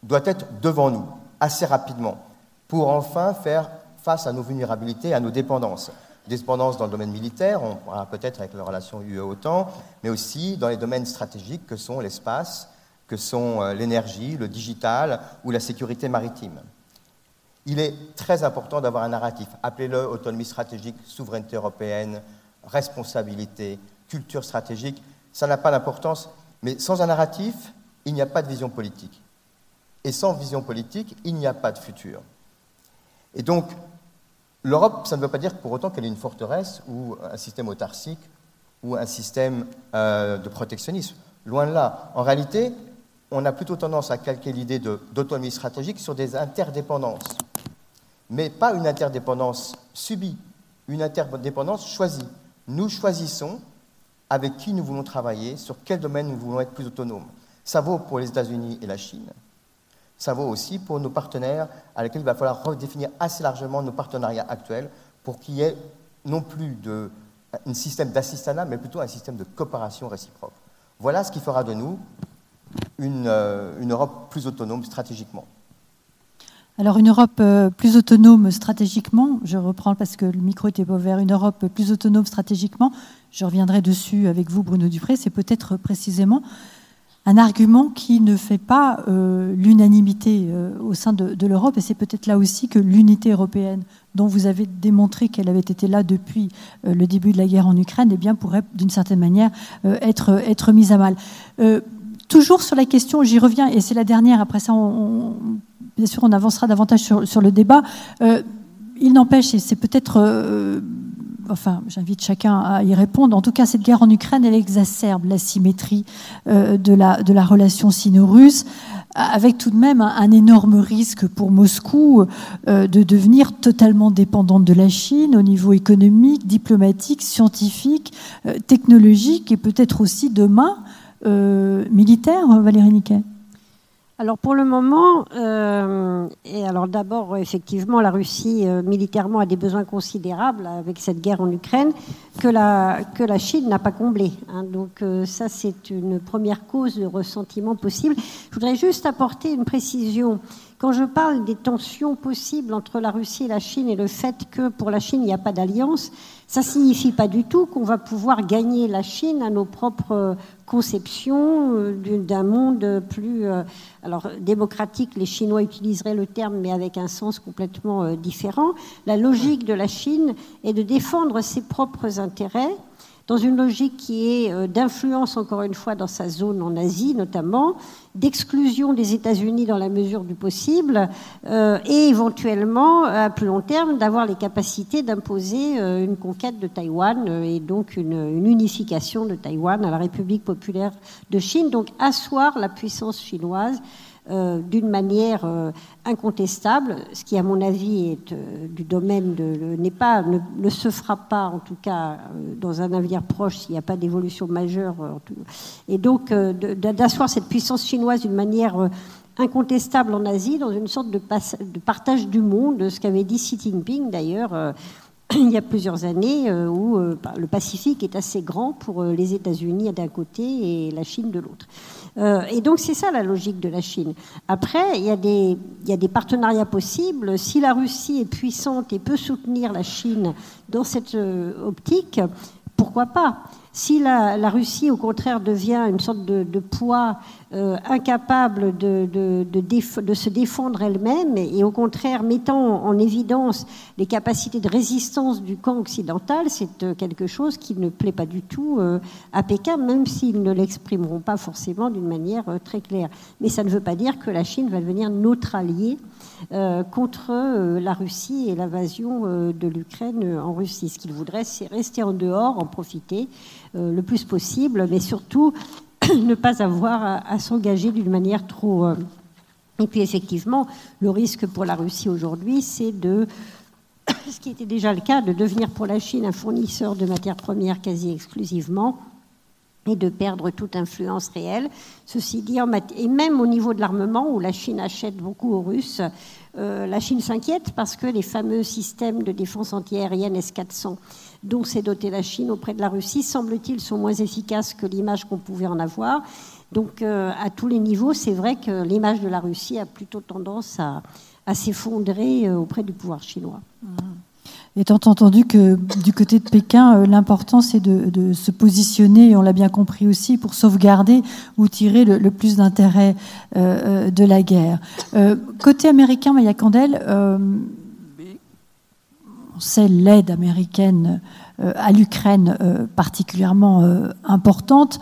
S4: doit être devant nous, assez rapidement, pour enfin faire face à nos vulnérabilités, à nos dépendances dépendance dans le domaine militaire, on pourra peut-être avec la relation UE-OTAN, mais aussi dans les domaines stratégiques que sont l'espace, que sont euh, l'énergie, le digital ou la sécurité maritime. Il est très important d'avoir un narratif. Appelez-le autonomie stratégique, souveraineté européenne, responsabilité, culture stratégique. Ça n'a pas d'importance, mais sans un narratif, il n'y a pas de vision politique. Et sans vision politique, il n'y a pas de futur. Et donc, L'Europe, ça ne veut pas dire pour autant qu'elle est une forteresse ou un système autarcique ou un système euh, de protectionnisme. Loin de là. En réalité, on a plutôt tendance à calquer l'idée d'autonomie stratégique sur des interdépendances. Mais pas une interdépendance subie, une interdépendance choisie. Nous choisissons avec qui nous voulons travailler, sur quel domaine nous voulons être plus autonomes. Ça vaut pour les États-Unis et la Chine, ça vaut aussi pour nos partenaires à lesquels il va falloir redéfinir assez largement nos partenariats actuels pour qu'il y ait non plus un système d'assistanat, mais plutôt un système de coopération réciproque. Voilà ce qui fera de nous une, euh, une Europe plus autonome stratégiquement.
S1: Alors une Europe euh, plus autonome stratégiquement, je reprends parce que le micro était pas ouvert, une Europe plus autonome stratégiquement, je reviendrai dessus avec vous Bruno Dupré, c'est peut-être précisément un argument qui ne fait pas euh, l'unanimité euh, au sein de, l'Europe. Et c'est peut-être là aussi que l'unité européenne, dont vous avez démontré qu'elle avait été là depuis euh, le début de la guerre en Ukraine, eh bien, pourrait d'une certaine manière être, être mise à mal. toujours sur la question, j'y reviens, et c'est la dernière, après ça, on, bien sûr, on avancera davantage sur, sur le débat. il n'empêche, et c'est peut-être enfin, j'invite chacun à y répondre. En tout cas, cette guerre en Ukraine, elle exacerbe l'asymétrie euh, de, la, relation sino-russe, avec tout de même un, énorme risque pour Moscou euh, de devenir totalement dépendante de la Chine au niveau économique, diplomatique, scientifique, euh, technologique et peut-être aussi demain militaire, Valérie Niquet.
S3: Alors pour le moment, euh, et alors d'abord effectivement la Russie euh, militairement a des besoins considérables avec cette guerre en Ukraine que la, que la Chine n'a pas comblé. Hein. donc euh, ça c'est une première cause de ressentiment possible. Je voudrais juste apporter une précision. Quand je parle des tensions possibles entre la Russie et la Chine et le fait que pour la Chine il n'y a pas d'alliance, ça ne signifie pas du tout qu'on va pouvoir gagner la Chine à nos propres conceptions euh, d'un monde plus euh, alors démocratique. Les Chinois utiliseraient le terme, mais avec un sens complètement euh, différent. La logique de la Chine est de défendre ses propres intérêts dans une logique qui est euh, d'influence, encore une fois, dans sa zone en Asie notamment, d'exclusion des États-Unis dans la mesure du possible, euh, et éventuellement, à plus long terme, d'avoir les capacités d'imposer euh, une conquête de Taïwan et donc une, une, unification de Taïwan à la République populaire de Chine, donc asseoir la puissance chinoise euh, d'une manière euh, incontestable, ce qui, à mon avis, est euh, du domaine de, n'est pas, ne, se fera pas, en tout cas, dans un avenir proche, s'il n'y a pas d'évolution majeure. Et donc, d'asseoir cette puissance chinoise d'une manière incontestable en Asie, dans une sorte de, de partage du monde, ce qu'avait dit Xi Jinping d'ailleurs il y a plusieurs années, où le Pacifique est assez grand pour les États-Unis d'un côté et la Chine de l'autre. Euh, et donc c'est ça la logique de la Chine. Après, il y, a des, il y a des partenariats possibles. Si la Russie est puissante et peut soutenir la Chine dans cette euh, optique, pourquoi pas? Si la, Russie, au contraire, devient une sorte de, poids euh, incapable de, se défendre elle-même et, au contraire, mettant en évidence les capacités de résistance du camp occidental, c'est euh, quelque chose qui ne plaît pas du tout euh, à Pékin, même s'ils ne l'exprimeront pas forcément d'une manière très claire. Mais ça ne veut pas dire que la Chine va devenir notre allié contre la Russie et l'invasion de l'Ukraine en Russie. Ce qu'ils voudraient, c'est rester en dehors, en profiter euh, le plus possible, mais surtout ne pas avoir à, s'engager d'une manière trop... Euh, et puis effectivement, le risque pour la Russie aujourd'hui, c'est de, ce qui était déjà le cas, de devenir pour la Chine un fournisseur de matières premières quasi exclusivement et de perdre toute influence réelle. Ceci dit, et même au niveau de l'armement, où la Chine achète beaucoup aux Russes, euh, la Chine s'inquiète parce que les fameux systèmes de défense antiaérienne S-400 dont s'est dotée la Chine auprès de la Russie, semble-t-il, sont moins efficaces que l'image qu'on pouvait en avoir. Donc, euh, à tous les niveaux, c'est vrai que l'image de la Russie a plutôt tendance à, s'effondrer euh, auprès du pouvoir chinois. Mmh.
S1: Étant entendu que du côté de Pékin, euh, l'important c'est de, se positionner, on l'a bien compris aussi, pour sauvegarder ou tirer le, plus d'intérêt de la guerre. côté américain, Maya Candel, on sait l'aide américaine euh, à l'Ukraine euh, particulièrement euh, importante.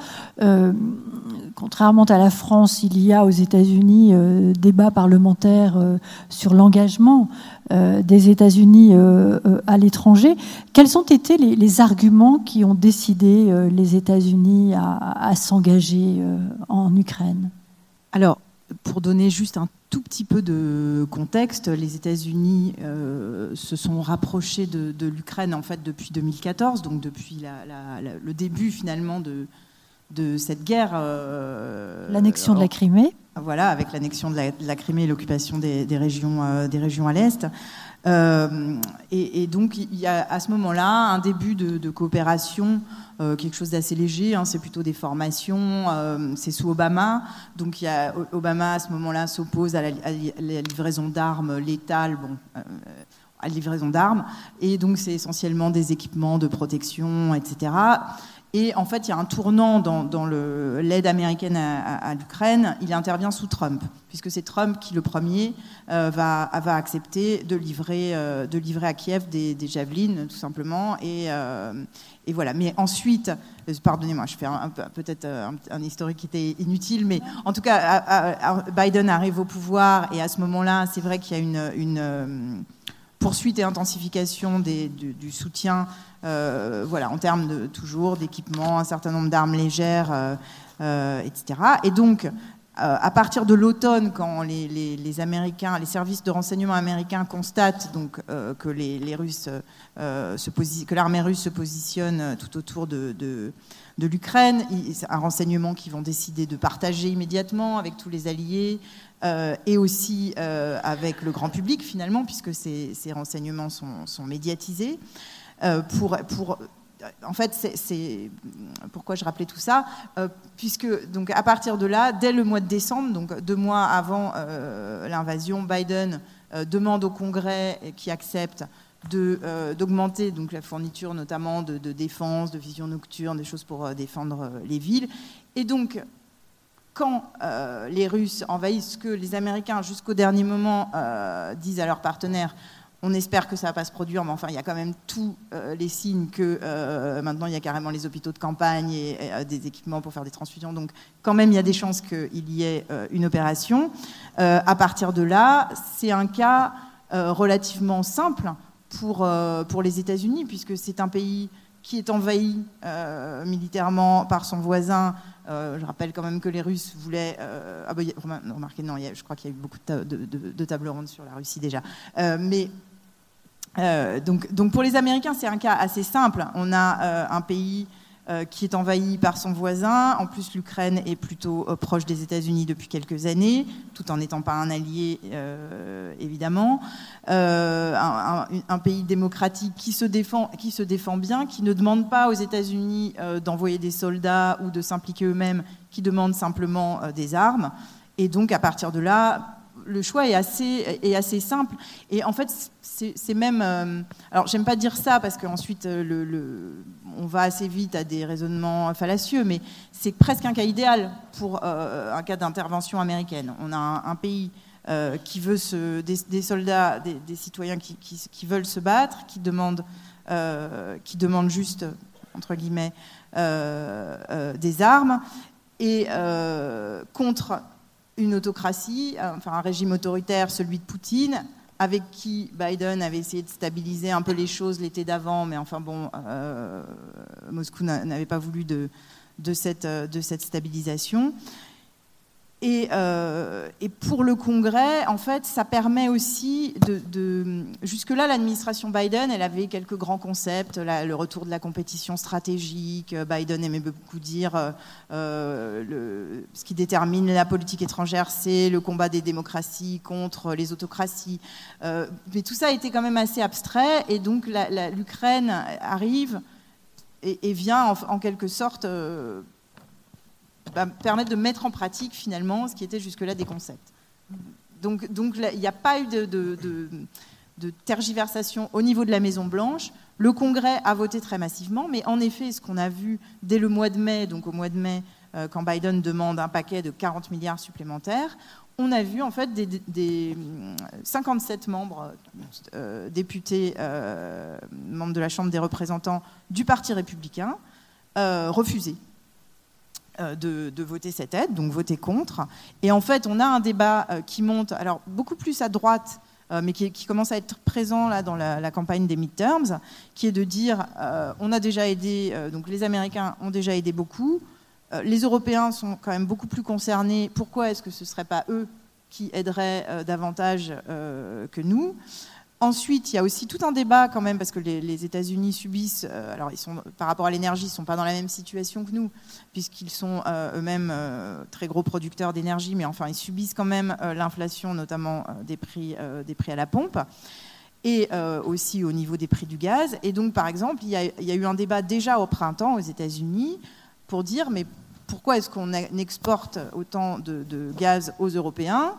S1: Contrairement à la France, il y a aux États-Unis débat parlementaire sur l'engagement des États-Unis à l'étranger. Quels ont été les, arguments qui ont décidé les États-Unis à, s'engager en Ukraine?
S2: Alors, pour donner juste un tout petit peu de contexte, les États-Unis euh, se sont rapprochés de, l'Ukraine en fait depuis 2014, donc depuis le début finalement de, de cette guerre.
S1: Euh, l'annexion de la Crimée.
S2: Voilà, avec l'annexion de, la, Crimée et l'occupation des, régions, euh, des régions à l'est. Et, donc il y a à ce moment-là un début de coopération euh, quelque chose d'assez léger, hein, c'est plutôt des formations, euh, c'est sous Obama, donc il y a, Obama à ce moment-là s'oppose à, la livraison d'armes létales, bon, euh, à la livraison d'armes, et donc c'est essentiellement des équipements de protection, etc. Et en fait, il y a un tournant dans, l'aide américaine à, l'Ukraine. Il intervient sous Trump, puisque c'est Trump qui, le premier, va, va, accepter de livrer, de livrer à Kiev des, des javelines, tout simplement, et, et voilà. Mais ensuite, euh, pardonnez-moi, je fais peut-être euh, un, historique qui était inutile, mais en tout cas, Biden arrive au pouvoir et à ce moment-là, c'est vrai qu'il y a une, euh, poursuite et intensification du, soutien, voilà, en termes de toujours d'équipement, un certain nombre d'armes légères, etc. Et donc, euh, à partir de l'automne, quand les, Américains, les services de renseignement américains constatent donc euh, que les, Russes, euh, que l'armée russe se positionne tout autour de, de, l'Ukraine, c'est un renseignement qu'ils vont décider de partager immédiatement avec tous les alliés et aussi avec le grand public finalement, puisque ces, renseignements sont médiatisés. Pour, pour en fait, c'est pourquoi je rappelais tout ça, euh, puisque donc à partir de là, dès le mois de décembre, donc deux mois avant euh, l'invasion, Biden euh, demande au Congrès qui accepte d'augmenter donc la fourniture notamment de, défense, de vision nocturne, des choses pour défendre les villes. Et donc, quand les Russes envahissent, ce que les Américains, jusqu'au dernier moment, disent à leurs partenaires, On espère que ça va pas se produire, mais enfin, il y a quand même tous les signes que maintenant il y a carrément les hôpitaux de campagne et, des équipements pour faire des transfusions. Donc, quand même, il y a des chances qu'il y ait une opération. à partir de là, c'est un cas relativement simple pour, pour les États-Unis, puisque c'est un pays qui est envahi euh, militairement par son voisin. Euh, je rappelle quand même que les Russes voulaient. Euh, ah bah, remarquez, non, je crois qu'il y a eu beaucoup de, de, tables rondes sur la Russie déjà. mais donc, donc, pour les Américains, c'est un cas assez simple. On a un pays euh, qui est envahi par son voisin. En plus, l'Ukraine est plutôt euh, proche des États-Unis depuis quelques années, tout en n'étant pas un allié, euh, évidemment. Un, pays démocratique qui se, défend, qui se défend bien, qui ne demande pas aux États-Unis d'envoyer des soldats ou de s'impliquer eux-mêmes, qui demande simplement des armes. Et donc, à partir de là, le choix est assez, simple. Et en fait, c'est même. Euh, alors, j'aime pas dire ça parce qu'ensuite, euh, le, on va assez vite à des raisonnements fallacieux, mais c'est presque un cas idéal pour euh, un cas d'intervention américaine. On a un, pays qui veut se, des, soldats, des, citoyens qui, qui, veulent se battre, qui demandent, qui demandent juste, entre guillemets, des armes, et contre une autocratie, enfin un régime autoritaire, celui de Poutine, avec qui Biden avait essayé de stabiliser un peu les choses l'été d'avant, mais enfin bon, euh, Moscou n'avait pas voulu de, de cette stabilisation. Euh, et, pour le Congrès, en fait, ça permet aussi de. Jusque-là, l'administration Biden, elle avait quelques grands concepts, le retour de la compétition stratégique. Biden aimait beaucoup dire euh, le, ce qui détermine la politique étrangère, c'est le combat des démocraties contre les autocraties. Euh, mais tout ça été quand même assez abstrait, et donc l'Ukraine arrive et, vient en, en quelque sorte permettre de mettre en pratique finalement ce qui était jusque-là des concepts. Donc, il n'y a pas eu de, tergiversation au niveau de la Maison Blanche. Le Congrès a voté très massivement, mais en effet, ce qu'on a vu dès le mois de mai, donc au mois de mai, euh, quand Biden demande un paquet de 40 milliards supplémentaires, on a vu en fait des, 57 membres euh, députés, euh, membres de la Chambre des représentants du Parti républicain, refuser euh, de, voter cette aide, donc voter contre. Et en fait, on a un débat euh, qui monte, alors beaucoup plus à droite, euh, mais qui, commence à être présent là dans la, campagne des midterms, qui est de dire on a déjà aidé, donc les Américains ont déjà aidé beaucoup, les Européens sont quand même beaucoup plus concernés. Pourquoi est-ce que ce ne serait pas eux qui aideraient davantage que nous? Ensuite, il y a aussi tout un débat quand même, parce que les, États-Unis subissent, euh, alors ils sont, par rapport à l'énergie, ils ne sont pas dans la même situation que nous, puisqu'ils sont euh, eux-mêmes euh, très gros producteurs d'énergie, mais enfin, ils subissent quand même l'inflation, notamment des, prix, des prix à la pompe, et aussi au niveau des prix du gaz. Et donc, par exemple, il y a, eu un débat déjà au printemps aux États-Unis pour dire, mais pourquoi est-ce qu'on exporte autant de gaz aux Européens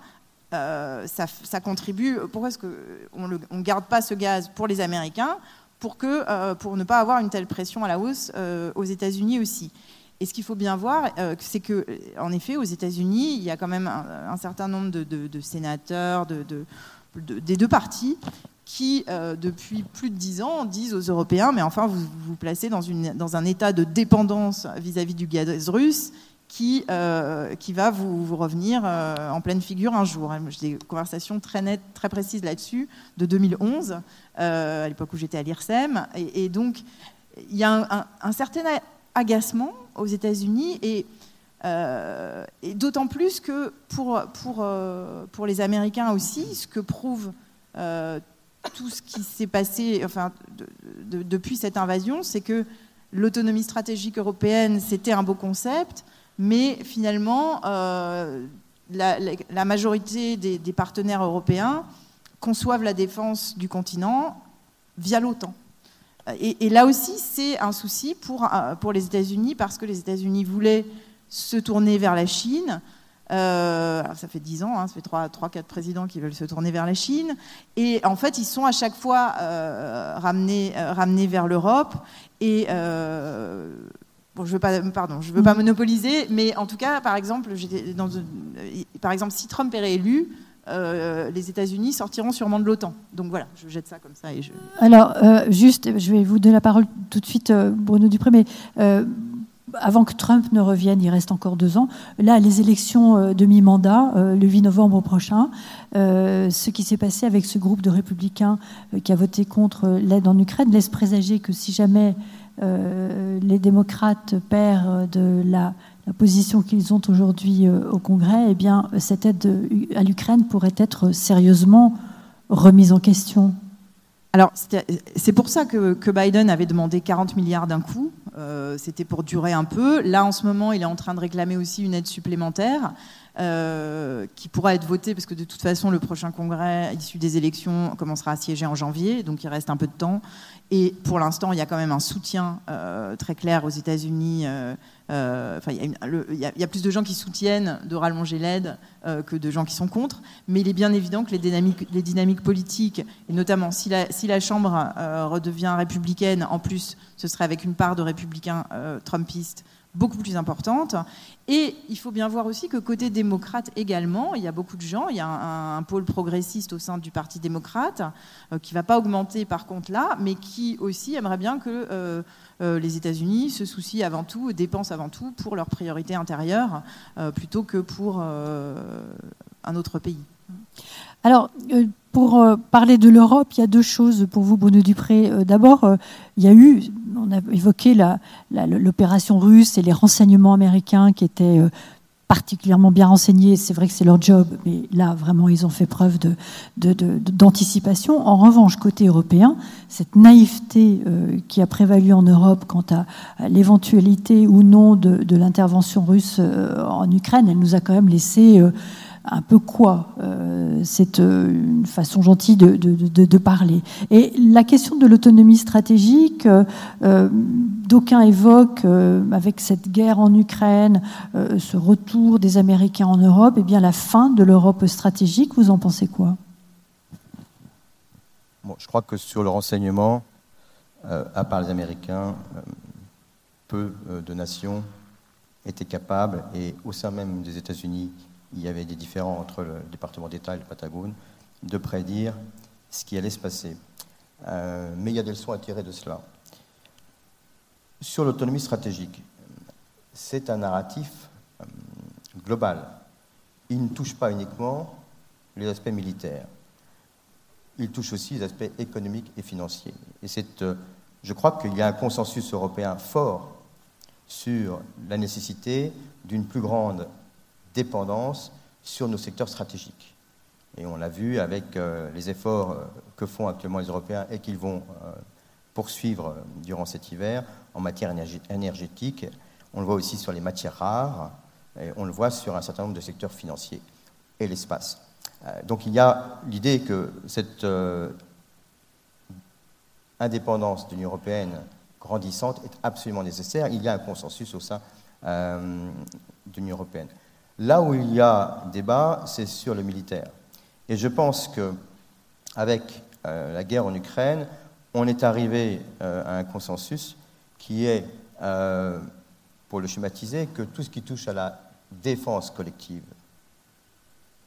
S2: euh, ça, contribue. Pourquoi est-ce qu'on ne garde pas ce gaz pour les Américains pour, que, euh, pour ne pas avoir une telle pression à la hausse euh, aux États-Unis aussi? Et ce qu'il faut bien voir, c'est que, en effet, aux États-Unis, il y a quand même un, certain nombre de, sénateurs de, des deux partis qui, depuis plus de dix ans, disent aux Européens, mais enfin, vous vous placez dans, dans un état de dépendance vis à -vis du gaz russe qui, euh, qui va vous, revenir euh, en pleine figure un jour. J'ai des conversations très nettes, très précises là-dessus, de 2011, euh, à l'époque où j'étais à l'IRSEM. Et, donc, il y a un, certain agacement aux États-Unis, et, et d'autant plus que pour, pour, pour les Américains aussi, ce que prouve tout ce qui s'est passé enfin, depuis cette invasion, c'est que l'autonomie stratégique européenne, c'était un beau concept, mais finalement, euh, la, majorité des, partenaires européens conçoivent la défense du continent via l'OTAN. Et, là aussi, c'est un souci pour, euh, pour les États-Unis, parce que les États-Unis voulaient se tourner vers la Chine. Euh, ça fait dix ans, hein, ça fait trois, trois, quatre présidents qui veulent se tourner vers la Chine. Et en fait, ils sont à chaque fois ramenés, ramenés vers l'Europe. Et Bon, je veux pas, pardon, je veux pas monopoliser, mais en tout cas, par exemple, dans, par exemple, si Trump est réélu, les États-Unis sortiront sûrement de l'OTAN. Donc voilà, je jette ça comme ça. Et je...
S1: Alors, juste, je vais vous donner la parole tout de suite, Bruno Dupré, mais avant que Trump ne revienne, il reste encore deux ans. Là, les élections euh, de mi-mandat, euh, le 8 novembre prochain, euh, ce qui s'est passé avec ce groupe de républicains qui a voté contre l'aide en Ukraine laisse présager que si jamais les démocrates perdent de la, position qu'ils ont aujourd'hui au Congrès, eh bien, cette aide à l'Ukraine pourrait être sérieusement remise en question.
S2: Alors, c'est pour ça que, que, Biden avait demandé 40 milliards d'un coup. Euh, c'était pour durer un peu. Là, en ce moment, il est en train de réclamer aussi une aide supplémentaire euh, qui pourra être votée, parce que de toute façon, le prochain congrès issu des élections commencera à siéger en janvier, donc il reste un peu de temps. Et pour l'instant, il y a quand même un soutien euh, très clair aux États-Unis. Il y, a plus de gens qui soutiennent de rallonger l'aide que de gens qui sont contre. Mais il est bien évident que les dynamiques, les dynamiques politiques, et notamment si la, si la Chambre redevient républicaine, en plus, ce serait avec une part de républicains trumpistes beaucoup plus importante. Et il faut bien voir aussi que côté démocrate également, il y a beaucoup de gens, il y a un, pôle progressiste au sein du Parti démocrate euh, qui ne va pas augmenter par contre là, mais qui aussi aimerait bien que euh, euh, les États-Unis se soucient avant tout, dépensent avant tout pour leurs priorités intérieures plutôt que pour un autre pays.
S1: Alors, pour parler de l'Europe, il y a deux choses pour vous, Bruno Dupré. D'abord, il y a eu on a évoqué l'opération russe et les renseignements américains qui étaient euh, particulièrement bien renseignés. C'est vrai que c'est leur job, mais là, vraiment, ils ont fait preuve d'anticipation. En revanche, côté européen, cette naïveté euh, qui a prévalu en Europe quant à, l'éventualité ou non de, l'intervention russe euh, en Ukraine, elle nous a quand même laissé un peu quoi euh, C'est euh, une façon gentille de, parler. Et la question de l'autonomie stratégique, euh, d'aucuns évoquent, avec cette guerre en Ukraine, ce retour des Américains en Europe, et eh bien la fin de l'Europe stratégique, vous en pensez quoi?
S4: Je crois que sur le renseignement, à part les Américains, peu de nations étaient capables, et au sein même des États-Unis, il y avait des différends entre le département d'État et le Patagone, de prédire ce qui allait se passer. Euh, mais il y a des leçons à tirer de cela. Sur l'autonomie stratégique, c'est un narratif euh, global. Il ne touche pas uniquement les aspects militaires, il touche aussi les aspects économiques et financiers. Et c'est, euh, je crois qu'il y a un consensus européen fort sur la nécessité d'une plus grande dépendance sur nos secteurs stratégiques. Et on l'a vu avec euh, les efforts euh, que font actuellement les Européens et qu'ils vont euh, poursuivre durant cet hiver en matière énergétique. On le voit aussi sur les matières rares, et on le voit sur un certain nombre de secteurs financiers et l'espace. donc il y a l'idée que cette indépendance de l'Union européenne grandissante est absolument nécessaire. Il y a un consensus au sein de l'Union européenne. Là où il y a débat, c'est sur le militaire. Et je pense que avec euh, la guerre en Ukraine, on est arrivé euh, à un consensus qui est, euh, pour le schématiser, que tout ce qui touche à la défense collective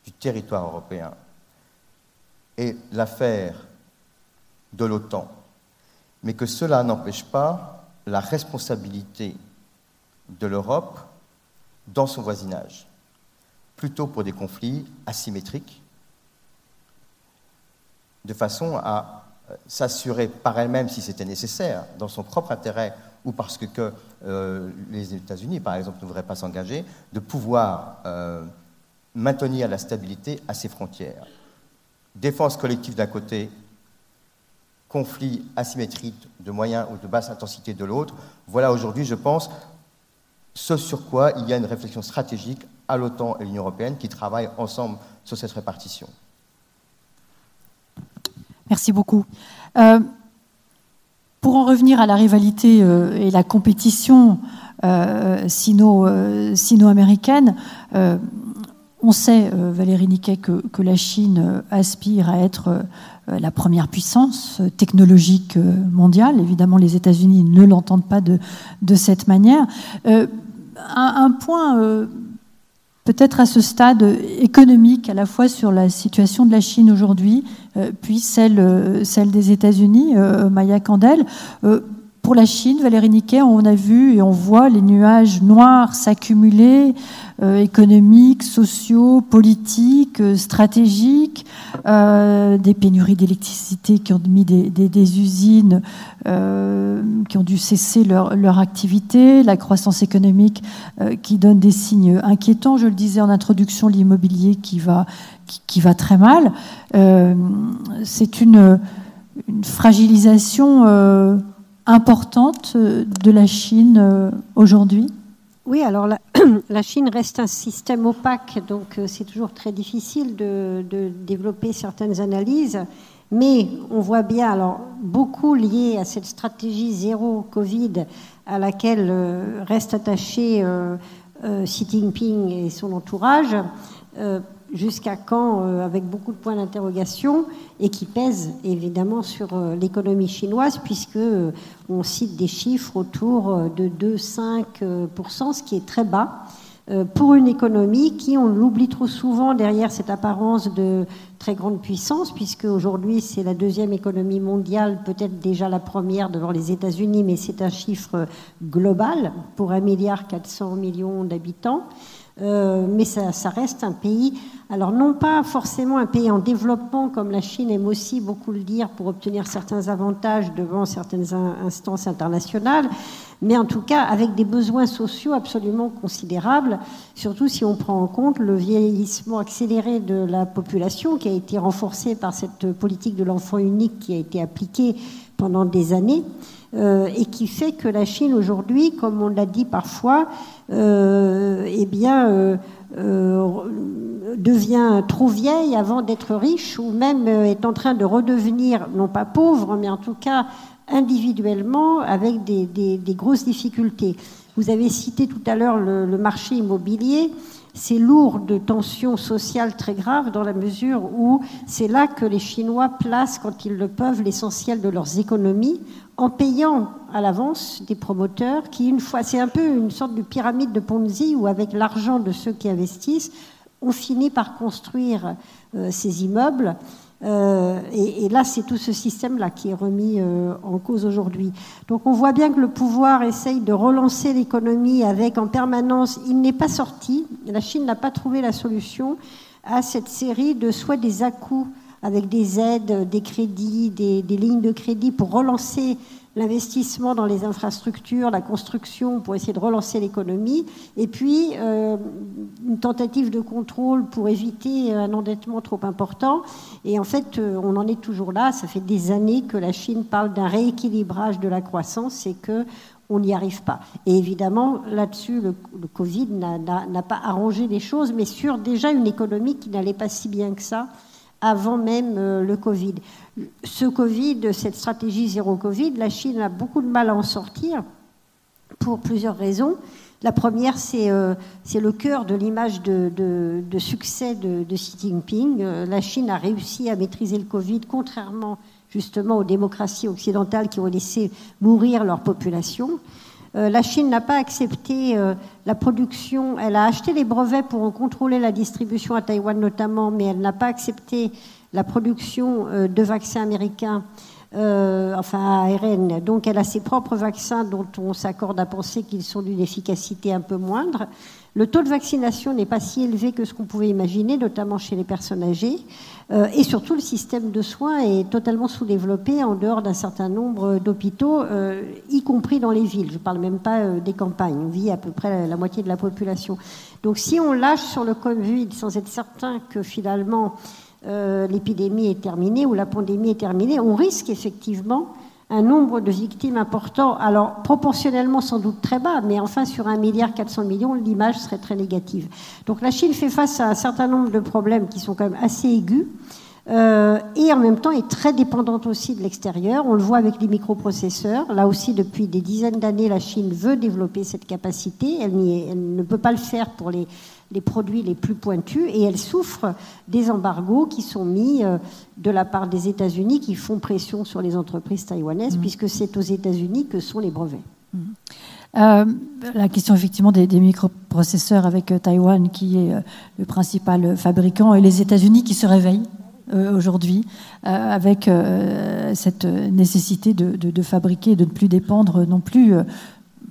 S4: du territoire européen est l'affaire de l'OTAN, mais que cela n'empêche pas la responsabilité de l'Europe dans son voisinage plutôt pour des conflits asymétriques, de façon à euh, s'assurer par elle-même, si c'était nécessaire, dans son propre intérêt, ou parce que, euh, les États-Unis, par exemple, ne voudraient pas s'engager, de pouvoir euh, maintenir la stabilité à ses frontières. Défense collective d'un côté, conflit asymétrique de moyens ou de basse intensité de l'autre. Voilà aujourd'hui, je pense, ce sur quoi il y a une réflexion stratégique à l'OTAN et l'Union européenne qui travaillent ensemble sur cette répartition.
S1: Merci beaucoup. Euh, pour en revenir à la rivalité euh, et la compétition euh, sino-américaine, on sait, Valérie Niquet, que, la Chine aspire à être la première puissance technologique mondiale. Évidemment, les États-Unis ne l'entendent pas de, cette manière. Un, point peut-être à ce stade économique, à la fois sur la situation de la Chine aujourd'hui, puis celle, celle des États-Unis, Maya Candel. Pour la Chine, Valérie Niquet, on a vu et on voit les nuages noirs s'accumuler, euh, économiques, sociaux, politiques, euh, stratégiques, euh, des pénuries d'électricité qui ont mis des, usines qui ont dû cesser leur, activité, la croissance économique qui donne des signes inquiétants. Je le disais en introduction, l'immobilier qui va, qui, va très mal. C'est une, une fragilisation importante euh, de la Chine euh, aujourd'hui?
S3: Oui, alors la, Chine reste un système opaque, donc euh, c'est toujours très difficile de, développer certaines analyses. Mais on voit bien, alors beaucoup lié à cette stratégie zéro Covid à laquelle reste attaché Xi Jinping et son entourage jusqu'à quand, euh, avec beaucoup de points d'interrogation, et qui pèse évidemment sur euh, l'économie chinoise, puisque euh, on cite des chiffres autour de 2-5%, ce qui est très bas pour une économie qui, on l'oublie trop souvent derrière cette apparence de très grande puissance, puisque aujourd'hui c'est la deuxième économie mondiale, peut-être déjà la première devant les États-Unis, mais c'est un chiffre global pour 1,4 milliard d'habitants. Euh, mais ça, reste un pays, alors non pas forcément un pays en développement comme la Chine aime aussi beaucoup le dire pour obtenir certains avantages devant certaines instances internationales, mais en tout cas avec des besoins sociaux absolument considérables, surtout si on prend en compte le vieillissement accéléré de la population qui a été renforcé par cette politique de l'enfant unique qui a été appliquée pendant des années. Euh, et qui fait que la Chine aujourd'hui, comme on l'a dit parfois, euh, eh bien, euh, devient trop vieille avant d'être riche, ou même est en train de redevenir, non pas pauvre, mais en tout cas individuellement, avec des, grosses difficultés. Vous avez cité tout à l'heure le, le marché immobilier c'est lourd de tensions sociales très graves dans la mesure où c'est là que les Chinois placent, quand ils le peuvent, l'essentiel de leurs économies en payant à l'avance des promoteurs qui, une fois, c'est un peu une sorte de pyramide de Ponzi où, avec l'argent de ceux qui investissent, on finit par construire euh, ces immeubles. Euh, et, là, c'est tout ce système-là qui est remis euh, en cause aujourd'hui. Donc on voit bien que le pouvoir essaye de relancer l'économie avec en permanence, il n'est pas sorti, la Chine n'a pas trouvé la solution à cette série de soit des à-coups avec des aides, des crédits, des, lignes de crédit pour relancer l'investissement dans les infrastructures, la construction pour essayer de relancer l'économie, et puis euh, une tentative de contrôle pour éviter un endettement trop important. Et en fait, euh, on en est toujours là. Ça fait des années que la Chine parle d'un rééquilibrage de la croissance et que on n'y arrive pas. Et évidemment, là-dessus, le, le, Covid n'a pas arrangé les choses, mais sur déjà une économie qui n'allait pas si bien que ça avant même euh, le Covid. Ce Covid, cette stratégie zéro Covid, la Chine a beaucoup de mal à en sortir pour plusieurs raisons. La première, c'est euh, le cœur de l'image de, de, succès de, de, Xi Jinping. Euh, la Chine a réussi à maîtriser le Covid, contrairement justement aux démocraties occidentales qui ont laissé mourir leur population. Euh, la Chine n'a pas accepté euh, la production, elle a acheté les brevets pour en contrôler la distribution à Taïwan notamment, mais elle n'a pas accepté la production euh, de vaccins américains, enfin ARN. Donc elle a ses propres vaccins dont on s'accorde à penser qu'ils sont d'une efficacité un peu moindre. Le taux de vaccination n'est pas si élevé que ce qu'on pouvait imaginer, notamment chez les personnes âgées. Euh, et surtout, le système de soins est totalement sous-développé en dehors d'un certain nombre d'hôpitaux, euh, y compris dans les villes. Je ne parle même pas euh, des campagnes. On vit à peu près la, moitié de la population. Donc si on lâche sur le Covid sans être certain que finalement l'épidémie est terminée ou la pandémie est terminée, on risque effectivement un nombre de victimes important, alors proportionnellement sans doute très bas, mais enfin sur un milliard 400 millions, l'image serait très négative. Donc la Chine fait face à un certain nombre de problèmes qui sont quand même assez aigus. Euh, et en même temps est très dépendante aussi de l'extérieur. On le voit avec les microprocesseurs. Là aussi, depuis des dizaines d'années, la Chine veut développer cette capacité. Elle, ne peut pas le faire pour les, les produits les plus pointus et elle souffre des embargos qui sont mis euh, de la part des États-Unis qui font pression sur les entreprises taïwanaises mmh. puisque c'est aux États-Unis que sont les brevets. Mmh.
S1: la question effectivement des, microprocesseurs avec Taïwan qui est le principal fabricant et les États-Unis qui se réveillent aujourd'hui avec cette nécessité de, de, de, fabriquer et de ne plus dépendre non plus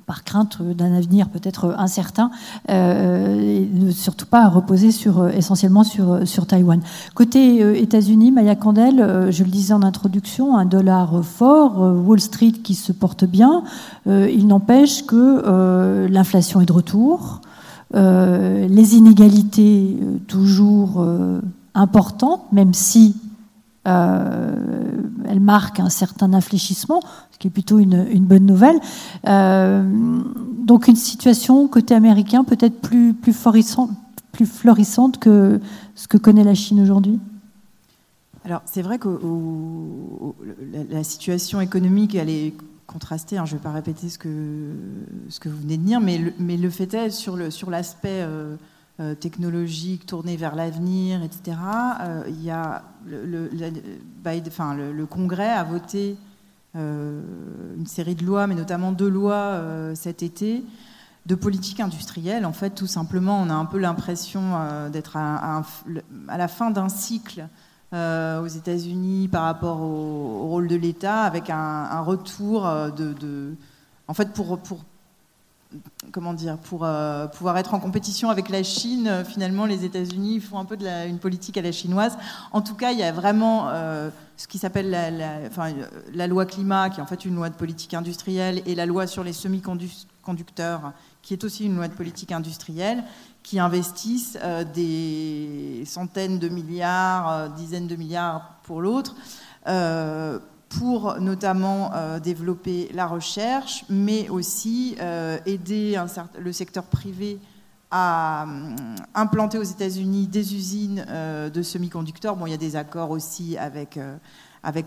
S1: par crainte d'un avenir peut-être incertain, euh, et ne surtout pas reposer euh, essentiellement sur, euh, sur Taïwan. Côté États-Unis, Maya Candel, je le disais en introduction, un dollar fort, Wall Street qui se porte bien, il n'empêche que l'inflation est de retour, les inégalités toujours importantes, même si elles marquent un certain infléchissement, qui est plutôt une, bonne nouvelle. Euh, donc une situation côté américain peut-être plus, florissante, que ce que connaît la Chine aujourd'hui?
S2: Alors, c'est vrai que la, situation économique, elle est contrastée. Hein. je ne vais pas répéter ce que, ce vous venez de dire, mais le, fait est, sur l'aspect euh, euh, technologique tourné vers l'avenir, etc., il y a le, enfin, le, Congrès a voté euh, une série de lois, mais notamment deux lois euh, cet été, de politique industrielle. En fait, tout simplement, on a un peu l'impression euh, d'être à, la fin d'un cycle aux États-Unis par rapport au, rôle de l'État, avec un, retour de, en fait, pour comment dire, pour pouvoir être en compétition avec la Chine, finalement, les États-Unis font un peu la, une politique à la chinoise. En tout cas, il y a vraiment ce qui s'appelle la, loi climat, qui est en fait une loi de politique industrielle, et la loi sur les semi-conducteurs, qui est aussi une loi de politique industrielle, qui investissent euh, des centaines de milliards, euh, dizaines de milliards pour l'autre, euh, pour notamment développer la recherche, mais aussi aider le secteur privé à implanter aux États-Unis des usines euh, de semi-conducteurs. Bon, il y a des accords aussi avec, euh, euh,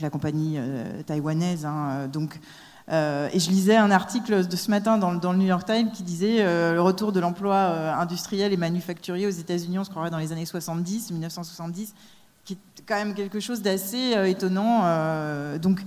S2: la compagnie taïwanaise. Hein, donc, et je lisais un article de ce matin dans, dans le New York Times qui disait le retour de l'emploi industriel et manufacturier aux États-Unis, on se croirait dans les années 70, 1970, qui est quand même quelque chose d'assez étonnant. donc,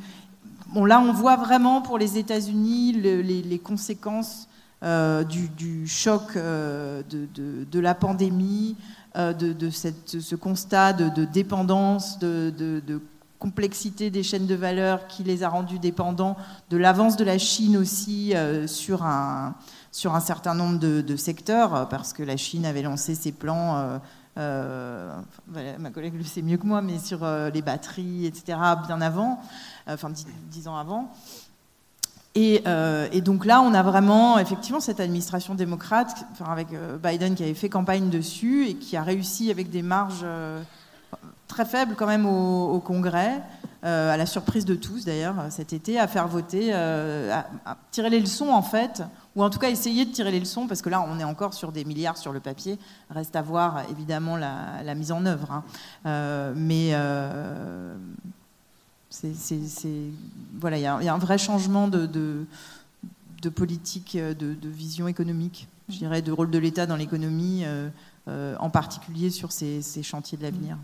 S2: bon, là, on voit vraiment pour les États-Unis les, conséquences euh, du, choc euh, de, la pandémie, euh, de, ce constat de, dépendance, de, complexité des chaînes de valeur qui les a rendus dépendants, de l'avance de la Chine aussi sur un certain nombre de, secteurs, parce que la Chine avait lancé ses plans. Ma collègue le sait mieux que moi, mais sur les batteries, etc., bien avant, enfin dix ans avant. Euh, et, donc là, on a vraiment effectivement cette administration démocrate, enfin avec euh, Biden qui avait fait campagne dessus et qui a réussi avec des marges euh, très faibles quand même au, Congrès, à la surprise de tous d'ailleurs cet été, à faire voter, à, tirer les leçons en fait, ou en tout cas essayer de tirer les leçons, parce que là on est encore sur des milliards sur le papier, reste à voir évidemment la, mise en œuvre. Hein. mais voilà, il y, a un vrai changement de, politique, de, vision économique, je dirais, de rôle de l'État dans l'économie, euh, euh, en particulier sur ces, chantiers de l'avenir.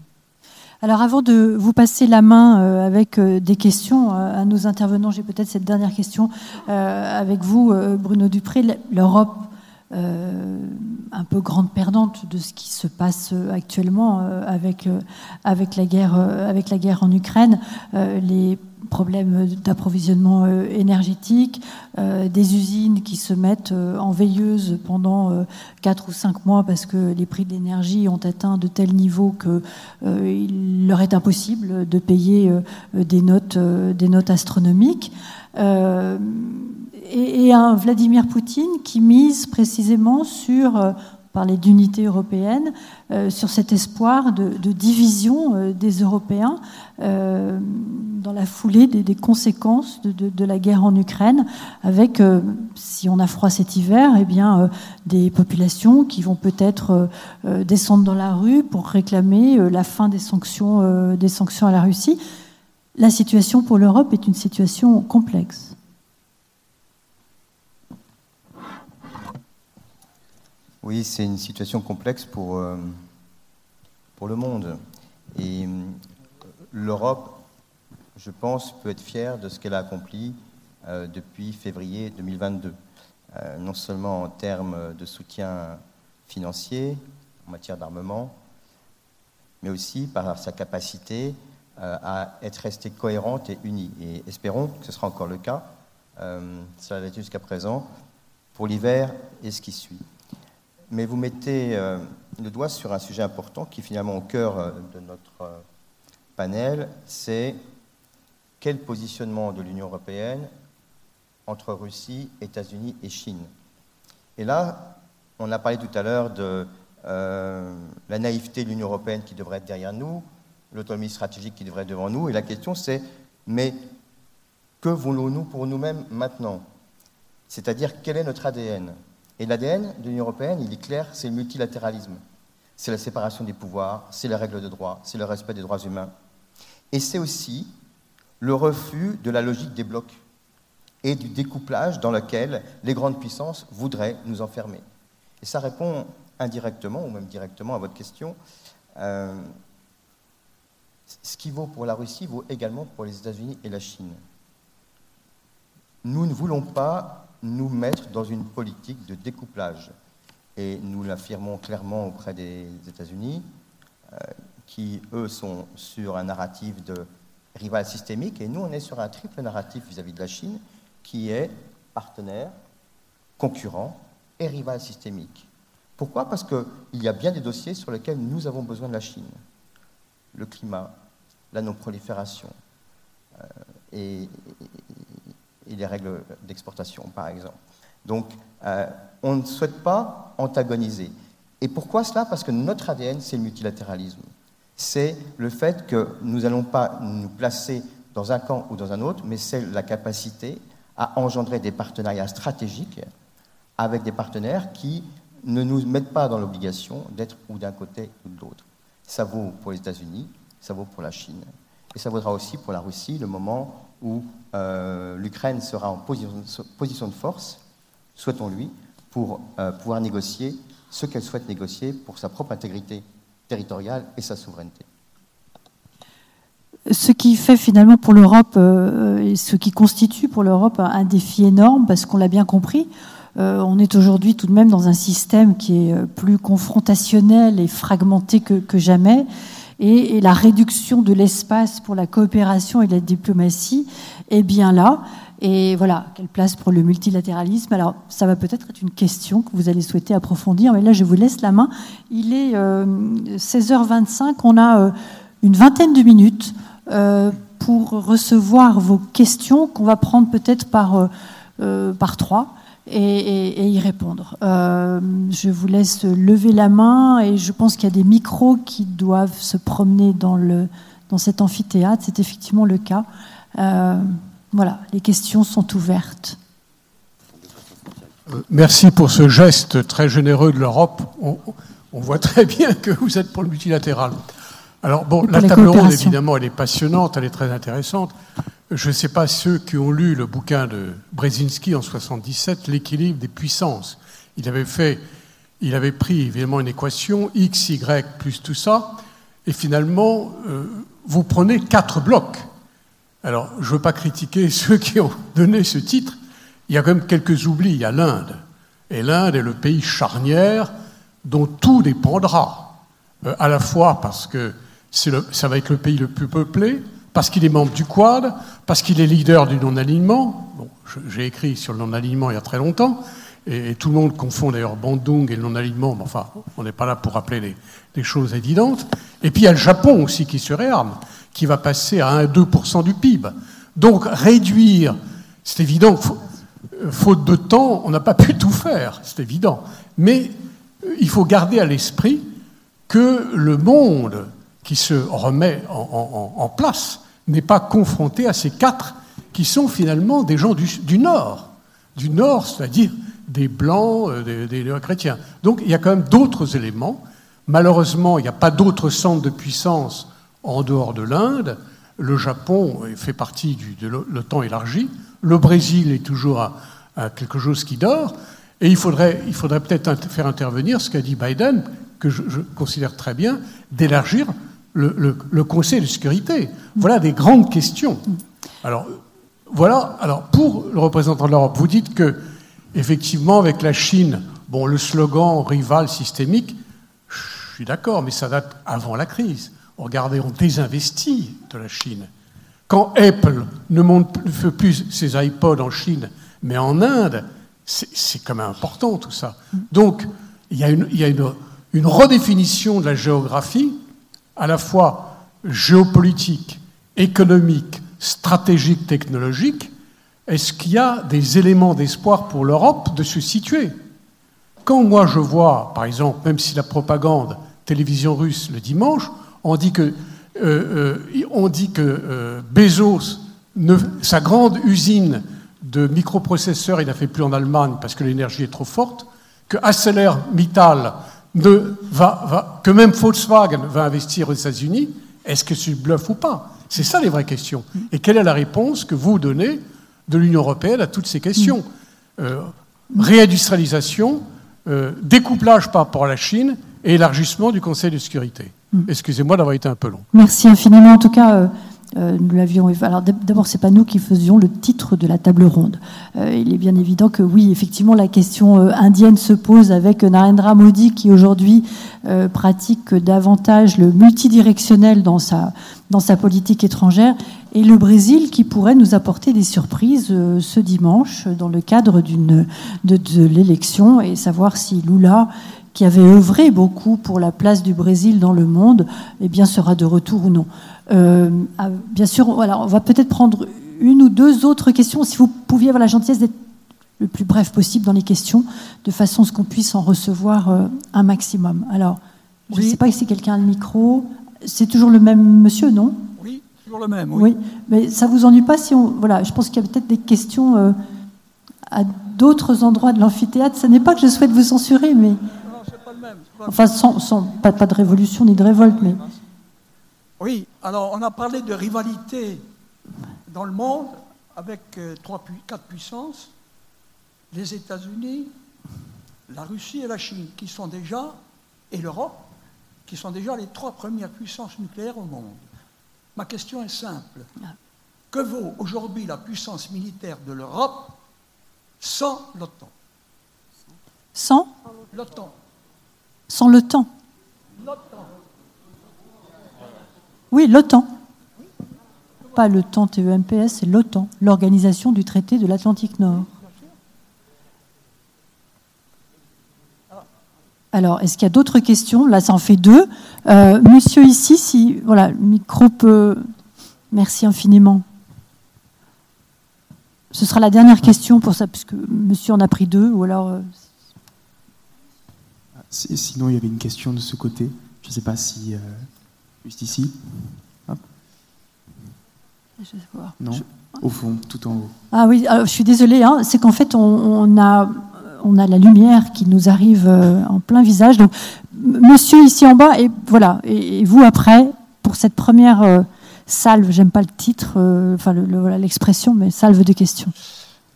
S1: Alors avant de vous passer la main euh, avec des questions à nos intervenants, j'ai peut-être cette dernière question avec vous, Bruno Dupré. L'Europe euh, un peu grande perdante de ce qui se passe actuellement euh, euh, avec, la, guerre, avec la guerre en Ukraine, les problèmes d'approvisionnement énergétique, des usines qui se mettent en veilleuse pendant 4 ou 5 mois parce que les prix de l'énergie ont atteint de tels niveaux qu'il leur est impossible de payer des notes, des notes astronomiques. Et, un Vladimir Poutine qui mise précisément sur, euh, parler d'unité européenne, euh, sur cet espoir de, division euh, des Européens dans la foulée des, conséquences de, la guerre en Ukraine, avec, si on a froid cet hiver, eh bien, des populations qui vont peut-être descendre dans la rue pour réclamer la fin des sanctions, des sanctions à la Russie. La situation pour l'Europe est une situation complexe.
S4: Oui, c'est une situation complexe pour, euh, pour le monde. Et euh, l'Europe, je pense, peut être fière de ce qu'elle a accompli depuis février 2022. non seulement en termes de soutien financier, en matière d'armement, mais aussi par sa capacité à être restée cohérente et unie. Et espérons que ce sera encore le cas, ça l'a été jusqu'à présent, pour l'hiver et ce qui suit. Mais vous mettez euh, le doigt sur un sujet important qui est finalement au cœur euh, de notre euh, panel, c'est quel positionnement de l'Union européenne entre Russie, États-Unis et Chine. Et là, on a parlé tout à l'heure de la naïveté de l'Union européenne qui devrait être derrière nous, l'autonomie stratégique qui devrait être devant nous, et la question c'est, mais que voulons-nous pour nous-mêmes maintenant? C'est-à-dire quel est notre ADN et l'ADN de l'Union européenne, il est clair, c'est le multilatéralisme. C'est la séparation des pouvoirs, c'est les règles de droit, c'est le respect des droits humains. Et c'est aussi le refus de la logique des blocs et du découplage dans lequel les grandes puissances voudraient nous enfermer. Et ça répond indirectement, ou même directement à votre question. Euh, ce qui vaut pour la Russie vaut également pour les États-Unis et la Chine. Nous ne voulons pas nous mettre dans une politique de découplage. Et nous l'affirmons clairement auprès des États-Unis, euh, qui, eux, sont sur un narratif de rival systémique, et nous, on est sur un triple narratif vis-à-vis de la Chine, qui est partenaire, concurrent et rival systémique. Pourquoi? Parce qu'il y a bien des dossiers sur lesquels nous avons besoin de la Chine. Le climat, la non-prolifération, euh, et, et les règles d'exportation, par exemple. Donc, euh, on ne souhaite pas antagoniser. Et pourquoi cela? Parce que notre ADN, c'est le multilatéralisme. C'est le fait que nous n'allons pas nous placer dans un camp ou dans un autre, mais c'est la capacité à engendrer des partenariats stratégiques avec des partenaires qui ne nous mettent pas dans l'obligation d'être ou d'un côté ou de l'autre. Ça vaut pour les États-Unis, ça vaut pour la Chine, et ça vaudra aussi pour la Russie le moment où euh, l'Ukraine sera en position, de force, souhaitons-lui, pour euh, pouvoir négocier ce qu'elle souhaite négocier pour sa propre intégrité territoriale et sa souveraineté.
S1: Ce qui fait finalement pour l'Europe, euh, ce qui constitue pour l'Europe un défi énorme, parce qu'on l'a bien compris, on est aujourd'hui tout de même dans un système qui est plus confrontationnel et fragmenté que jamais et, la réduction de l'espace pour la coopération et la diplomatie est bien là. Et voilà, quelle place pour le multilatéralisme Alors, ça va peut-être être une question que vous allez souhaiter approfondir, mais là, je vous laisse la main. Il est 16h25, euh, on a euh, une vingtaine de minutes euh, pour recevoir vos questions, qu'on va prendre peut-être par, par trois et, y répondre. Je vous laisse lever la main et je pense qu'il y a des micros qui doivent se promener dans, le, dans cet amphithéâtre. C'est effectivement le cas. Euh, voilà, les questions sont ouvertes.
S5: Euh, merci pour ce geste très généreux de l'Europe. On, voit très bien que vous êtes pour le multilatéral. Alors, bon, la table ronde, évidemment, elle est passionnante, elle est très intéressante. Je ne sais pas ceux qui ont lu le bouquin de Brzezinski en 77, L'équilibre des puissances. Il avait fait, il avait pris évidemment une équation x, y plus tout ça, et finalement, euh, vous prenez quatre blocs. Alors, je ne veux pas critiquer ceux qui ont donné ce titre. Il y a quand même quelques oublis. Il y a l'Inde. Et l'Inde est le pays charnière dont tout dépendra. Euh, à la fois parce que ça va être le pays le plus peuplé, parce qu'il est membre du Quad, parce qu'il est leader du non-alignement. Bon, J'ai écrit sur le non-alignement il y a très longtemps, et, tout le monde confond d'ailleurs Bandung et le non-alignement, mais enfin, on n'est pas là pour rappeler les, choses évidentes. Et puis il y a le Japon aussi qui se réarme, qui va passer à 1-2% du PIB. Donc réduire, c'est évident, faute de temps, on n'a pas pu tout faire, c'est évident. Mais il faut garder à l'esprit que le monde qui se remet en place n'est pas confronté à ces quatre qui sont finalement des gens du, Nord. Du Nord, c'est-à-dire des Blancs, euh, des, chrétiens. Donc il y a quand même d'autres éléments. Malheureusement, il n'y a pas d'autres centres de puissance en dehors de l'Inde. Le Japon fait partie du, de l'OTAN élargi. Le Brésil est toujours quelque chose qui dort. Et il faudrait, il faudrait peut-être faire intervenir ce qu'a dit Biden, que je considère très bien, d'élargir le, Conseil de sécurité. Voilà des grandes questions. Alors, voilà. Pour le représentant de l'Europe, vous dites que, effectivement, avec la Chine, bon, le slogan rival systémique, je suis d'accord, mais ça date avant la crise. Regardez, on désinvestit de la Chine. Quand Apple ne, monte, fait plus ses iPods en Chine, mais en Inde, c'est quand même important tout ça. Donc, il y a, une, une, redéfinition de la géographie, à la fois géopolitique, économique, stratégique, technologique. Est-ce qu'il y a des éléments d'espoir pour l'Europe de se situer? Quand moi je vois, par exemple, même si la propagande télévision russe le dimanche, on dit que, euh, euh, euh, Bezos, sa grande usine de microprocesseurs, il n'a fait plus en Allemagne parce que l'énergie est trop forte, que ArcelorMittal ne va, que même Volkswagen va investir aux États-Unis, est-ce que c'est bluff ou pas? C'est ça les vraies questions. Et quelle est la réponse que vous donnez de l'Union européenne à toutes ces questions? Réindustrialisation, découplage par rapport à la Chine et élargissement du Conseil de sécurité. Mm. Excusez-moi d'avoir été un peu long.
S1: Merci infiniment. En tout cas, euh, euh, nous l'avions. Alors d'abord, c'est pas nous qui faisions le titre de la table ronde. Euh, il est bien évident que oui, effectivement, la question indienne se pose avec Narendra Modi qui aujourd'hui pratique davantage le multidirectionnel dans sa politique étrangère et le Brésil qui pourrait nous apporter des surprises ce dimanche dans le cadre de, de l'élection et savoir si Lula qui avait œuvré beaucoup pour la place du Brésil dans le monde, eh bien, sera de retour ou non. Euh, ah, bien sûr, voilà, on va peut-être prendre une ou deux autres questions. Si vous pouviez avoir la gentillesse d'être le plus bref possible dans les questions, de façon à ce qu'on puisse en recevoir euh, un maximum. Alors, je ne sais pas si quelqu'un a le micro. C'est toujours le même monsieur, non?
S6: Oui, toujours le même. Oui.
S1: mais ça vous ennuie pas si on. Voilà, je pense qu'il y a peut-être des questions euh, à d'autres endroits de l'amphithéâtre. Ce n'est pas que je souhaite vous censurer, mais. Non, c'est pas le même. Enfin, sans, pas, pas, de révolution ni de révolte, mais.
S6: Oui, alors on a parlé de rivalité dans le monde avec euh, trois, quatre puissances, les États-Unis, la Russie et la Chine, qui sont déjà, et l'Europe, qui sont déjà les trois premières puissances nucléaires au monde. Ma question est simple. Que vaut aujourd'hui la puissance militaire de l'Europe sans l'OTAN?
S1: Sans?
S6: L'OTAN.
S1: Sans l'OTAN.
S6: L'OTAN.
S1: Oui, l'OTAN. Pas le temps TEMPS, c'est l'OTAN, l'Organisation du traité de l'Atlantique Nord. Alors, est-ce qu'il y a d'autres questions? Là, ça en fait deux. Euh, monsieur ici, si voilà, le micro peut. Merci infiniment. Ce sera la dernière question pour ça, puisque monsieur en a pris deux, ou alors. Euh,
S7: sinon, il y avait une question de ce côté. Je ne sais pas si. Euh, Juste ici. Non, au fond, tout en haut.
S1: Ah oui, je suis désolée, hein. c'est qu'en fait, on, a, on a la lumière qui nous arrive euh, en plein visage. Donc, monsieur ici en bas, et voilà, et, vous après, pour cette première euh, salve, j'aime pas le titre, euh, enfin l'expression, mais salve de questions.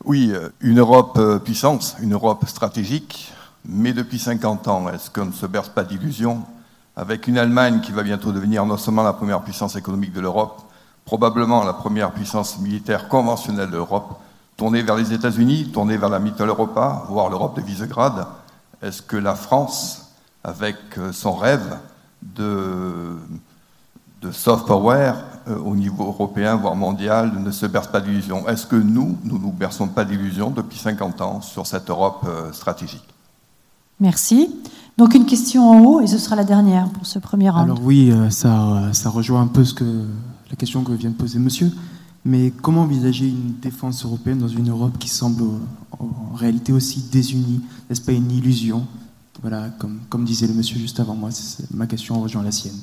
S8: Oui, une Europe puissance, une Europe stratégique, mais depuis 50 ans, est-ce qu'on ne se berce pas d'illusions avec une Allemagne qui va bientôt devenir non seulement la première puissance économique de l'Europe, probablement la première puissance militaire conventionnelle de l'Europe, tournée vers les États-Unis, tournée vers la Mitteleuropa, voire l'Europe de Visegrad. Est-ce que la France, avec euh, son rêve de, soft power euh, au niveau européen, voire mondial, ne se berce pas d'illusions? Est-ce que nous, nous ne nous berçons pas d'illusions depuis 50 ans sur cette Europe euh, stratégique?
S1: Merci. Donc une question en haut, et ce sera la dernière pour ce premier round.
S7: Alors oui, euh, ça, ça rejoint un peu ce que, la question que vient de poser monsieur. Mais comment envisager une défense européenne dans une Europe qui semble en réalité aussi désunie N'est-ce pas une illusion? Voilà, comme, comme disait le monsieur juste avant moi, ma question rejoint la sienne.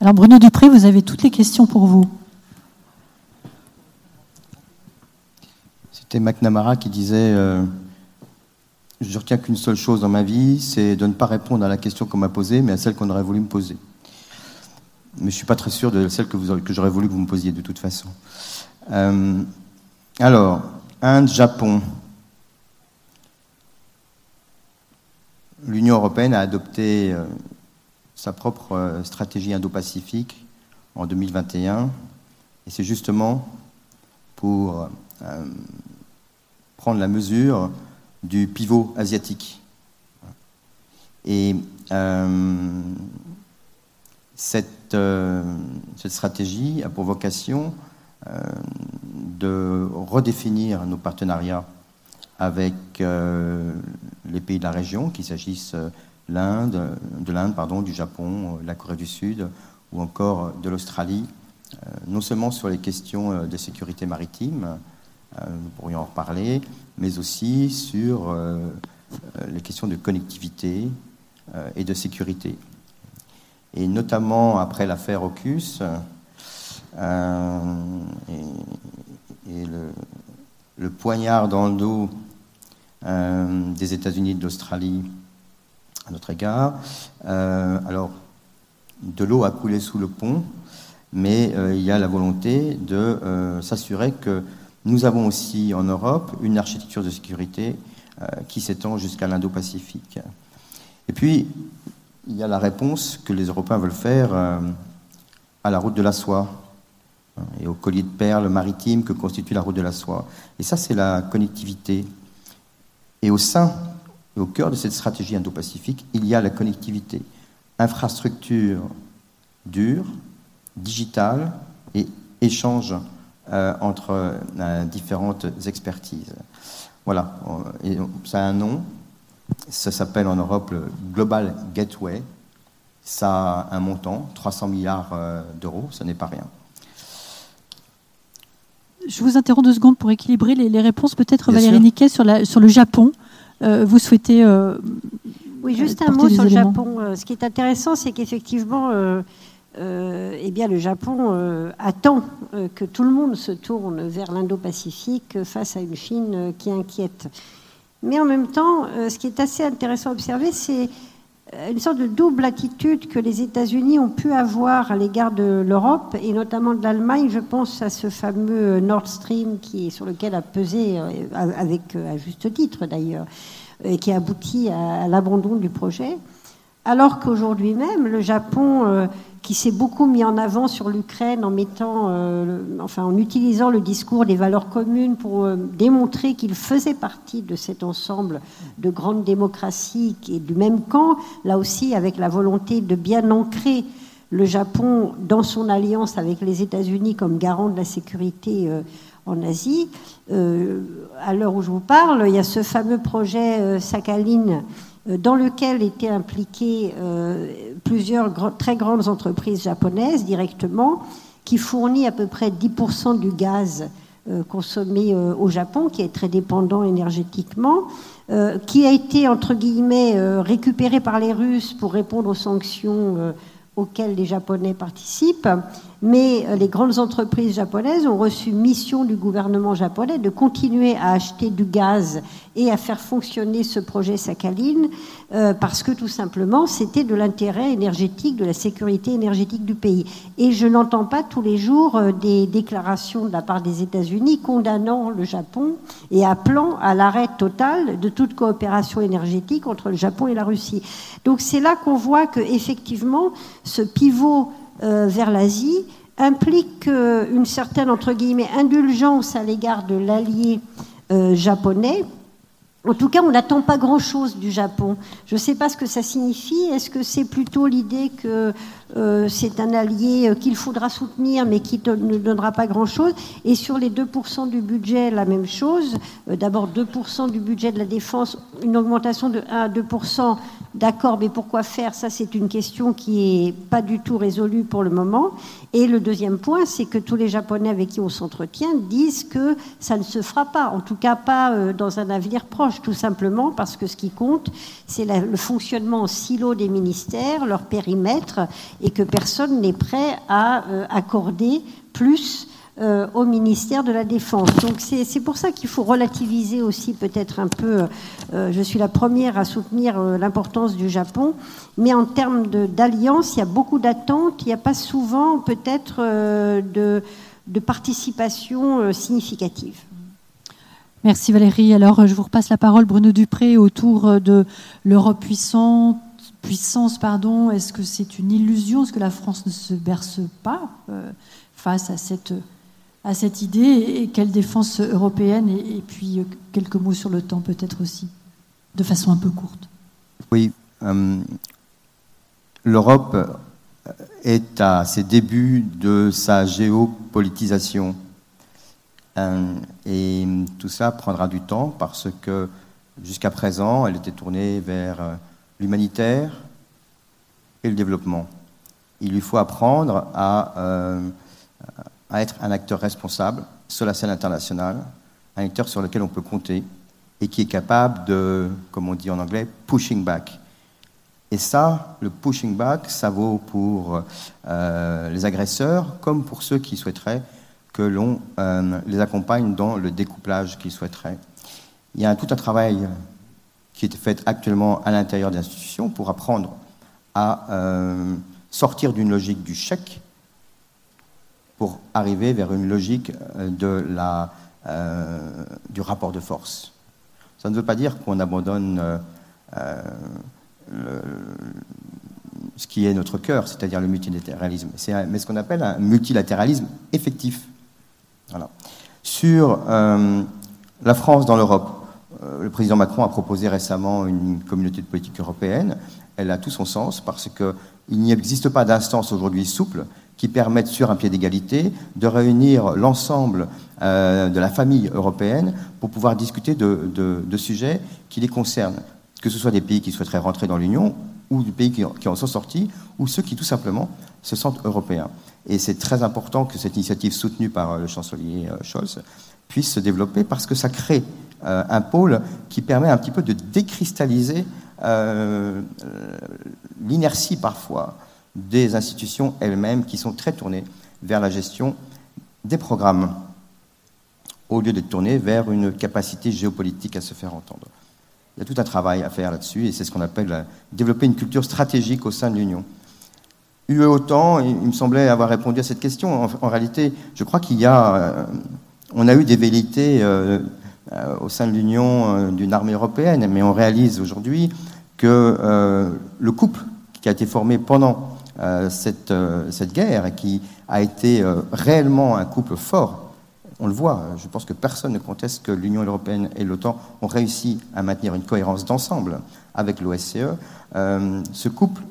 S1: Alors Bruno Dupré, vous avez toutes les questions pour vous.
S4: C'était McNamara qui disait euh, je retiens qu'une seule chose dans ma vie, c'est de ne pas répondre à la question qu'on m'a posée, mais à celle qu'on aurait voulu me poser. Mais je ne suis pas très sûr de celle que, que j'aurais voulu que vous me posiez de toute façon. Euh, alors, Inde, Japon. L'Union européenne a adopté euh, sa propre euh, stratégie indo-pacifique en 2021, et c'est justement pour prendre la mesure du pivot asiatique. Et cette, cette, stratégie a pour vocation de redéfinir nos partenariats avec les pays de la région, qu'il s'agisse de l'Inde, du Japon, la Corée du Sud ou encore de l'Australie, euh, non seulement sur les questions euh, de sécurité maritime, euh, nous pourrions en reparler, mais aussi sur les questions de connectivité et de sécurité. Et notamment après l'affaire AUKUS et, le, poignard dans le dos des États-Unis et de l'Australie à notre égard. Euh, alors, de l'eau a coulé sous le pont, mais euh, il y a la volonté de euh, s'assurer que nous avons aussi en Europe une architecture de sécurité qui s'étend jusqu'à l'Indo-Pacifique. Et puis, il y a la réponse que les Européens veulent faire à la route de la soie hein, et au collier de perles maritimes que constitue la route de la soie. Et ça, c'est la connectivité. Et au sein et au cœur de cette stratégie indo-pacifique, il y a la connectivité, infrastructure dure, digitale et échange euh, entre euh, différentes expertises. Voilà, et ça a un nom, ça s'appelle en Europe le Global Gateway, ça a un montant, 300 milliards euh, d'euros, ce n'est pas rien.
S1: Je vous interromps deux secondes pour équilibrer les, réponses. Peut-être Valérie Niquet sur, la, sur le Japon. Euh, vous souhaitez. Euh,
S3: oui, juste un mot sur le Japon. Euh, ce qui est intéressant, c'est qu'effectivement, eh bien, le Japon attend que tout le monde se tourne vers l'Indo-Pacifique face à une Chine qui inquiète. Mais en même temps, ce qui est assez intéressant à observer, c'est une sorte de double attitude que les États-Unis ont pu avoir à l'égard de l'Europe et notamment de l'Allemagne. Je pense à ce fameux Nord Stream qui, sur lequel a pesé, euh, avec euh, à juste titre d'ailleurs, et qui a abouti à l'abandon du projet. Alors qu'aujourd'hui même, le Japon euh, qui s'est beaucoup mis en avant sur l'Ukraine en mettant, euh, enfin, en utilisant le discours des valeurs communes pour euh, démontrer qu'il faisait partie de cet ensemble de grandes démocraties et du même camp, là aussi avec la volonté de bien ancrer le Japon dans son alliance avec les États-Unis comme garant de la sécurité euh, en Asie. à l'heure où je vous parle, il y a ce fameux projet Sakhalin euh, dans lequel étaient impliquées euh, plusieurs très grandes entreprises japonaises directement, qui fournit à peu près 10% du gaz euh, consommé au Japon, qui est très dépendant énergétiquement, qui a été, entre guillemets, récupéré par les Russes pour répondre aux sanctions auxquelles les Japonais participent, mais euh, les grandes entreprises japonaises ont reçu mission du gouvernement japonais de continuer à acheter du gaz et à faire fonctionner ce projet Sakhalin euh, parce que tout simplement c'était de l'intérêt énergétique, de la sécurité énergétique du pays. Et je n'entends pas tous les jours euh, des déclarations de la part des États-Unis condamnant le Japon et appelant à l'arrêt total de toute coopération énergétique entre le Japon et la Russie. Donc c'est là qu'on voit que effectivement ce pivot euh, vers l'Asie implique une certaine entre guillemets indulgence à l'égard de l'allié japonais en tout cas, on n'attend pas grand-chose du Japon. Je ne sais pas ce que ça signifie. Est-ce que c'est plutôt l'idée que euh, c'est un allié euh, qu'il faudra soutenir, mais qui ne donnera pas grand-chose? Et sur les 2% du budget, la même chose. Euh, d'abord, 2% du budget de la défense, une augmentation de 1 à 2%, d'accord, mais pourquoi faire? Ça, c'est une question qui n'est pas du tout résolue pour le moment. Et le deuxième point, c'est que tous les Japonais avec qui on s'entretient disent que ça ne se fera pas, en tout cas pas dans un avenir proche, tout simplement parce que ce qui compte, c'est le fonctionnement en silo des ministères, leur périmètre, et que personne n'est prêt à euh, accorder plus euh, au ministère de la Défense. Donc c'est pour ça qu'il faut relativiser aussi peut-être un peu, euh, je suis la première à soutenir l'importance du Japon, mais en termes d'alliance, il y a beaucoup d'attentes, il n'y a pas souvent peut-être de, de, participation significative.
S1: Merci Valérie. Alors je vous repasse la parole, Bruno Dupré, autour de l'Europe puissante puissance, pardon, est-ce que c'est une illusion? Est-ce que la France ne se berce pas euh, face à cette, à cette idée et quelle défense européenne et, puis quelques mots sur le temps peut-être aussi, de façon un peu courte.
S4: Oui, l'Europe est à ses débuts de sa géopolitisation. et tout ça prendra du temps parce que jusqu'à présent, elle était tournée vers l'humanitaire et le développement. Il lui faut apprendre à, à être un acteur responsable sur la scène internationale, un acteur sur lequel on peut compter et qui est capable de, comme on dit en anglais, pushing back. Et ça, le pushing back, ça vaut pour euh, les agresseurs comme pour ceux qui souhaiteraient que l'on euh, les accompagne dans le découplage qu'ils souhaiteraient. Il y a tout un travail qui est fait actuellement à l'intérieur des institutions pour apprendre à euh, sortir d'une logique du chèque pour arriver vers une logique de la, du rapport de force. Ça ne veut pas dire qu'on abandonne ce qui est notre cœur, c'est-à-dire le multilatéralisme. C'est mais ce qu'on appelle un multilatéralisme effectif. Voilà. Sur euh, la France dans l'Europe, euh, le président Macron a proposé récemment une communauté de politique européenne. Elle a tout son sens parce qu'il n'existe pas d'instance aujourd'hui souple qui permette, sur un pied d'égalité, de réunir l'ensemble euh, de la famille européenne pour pouvoir discuter de, sujets qui les concernent que ce soit des pays qui souhaiteraient rentrer dans l'Union ou des pays qui, en sont sortis, ou ceux qui tout simplement se sentent européens. Et c'est très important que cette initiative soutenue par euh, le chancelier euh, Scholz puisse se développer parce que ça crée un pôle qui permet un petit peu de décristalliser l'inertie parfois des institutions elles-mêmes qui sont très tournées vers la gestion des programmes au lieu d'être tournées vers une capacité géopolitique à se faire entendre. Il y a tout un travail à faire là-dessus, et c'est ce qu'on appelle euh, développer une culture stratégique au sein de l'Union. UE autant, il me semblait avoir répondu à cette question. En, réalité, je crois qu'il y a, euh, on a eu des velléités euh, au sein de l'Union d'une armée européenne, mais on réalise aujourd'hui que le couple qui a été formé pendant cette, cette guerre qui a été réellement un couple fort on le voit, je pense que personne ne conteste que l'Union européenne et l'OTAN ont réussi à maintenir une cohérence d'ensemble avec l'OSCE. Euh, ce couple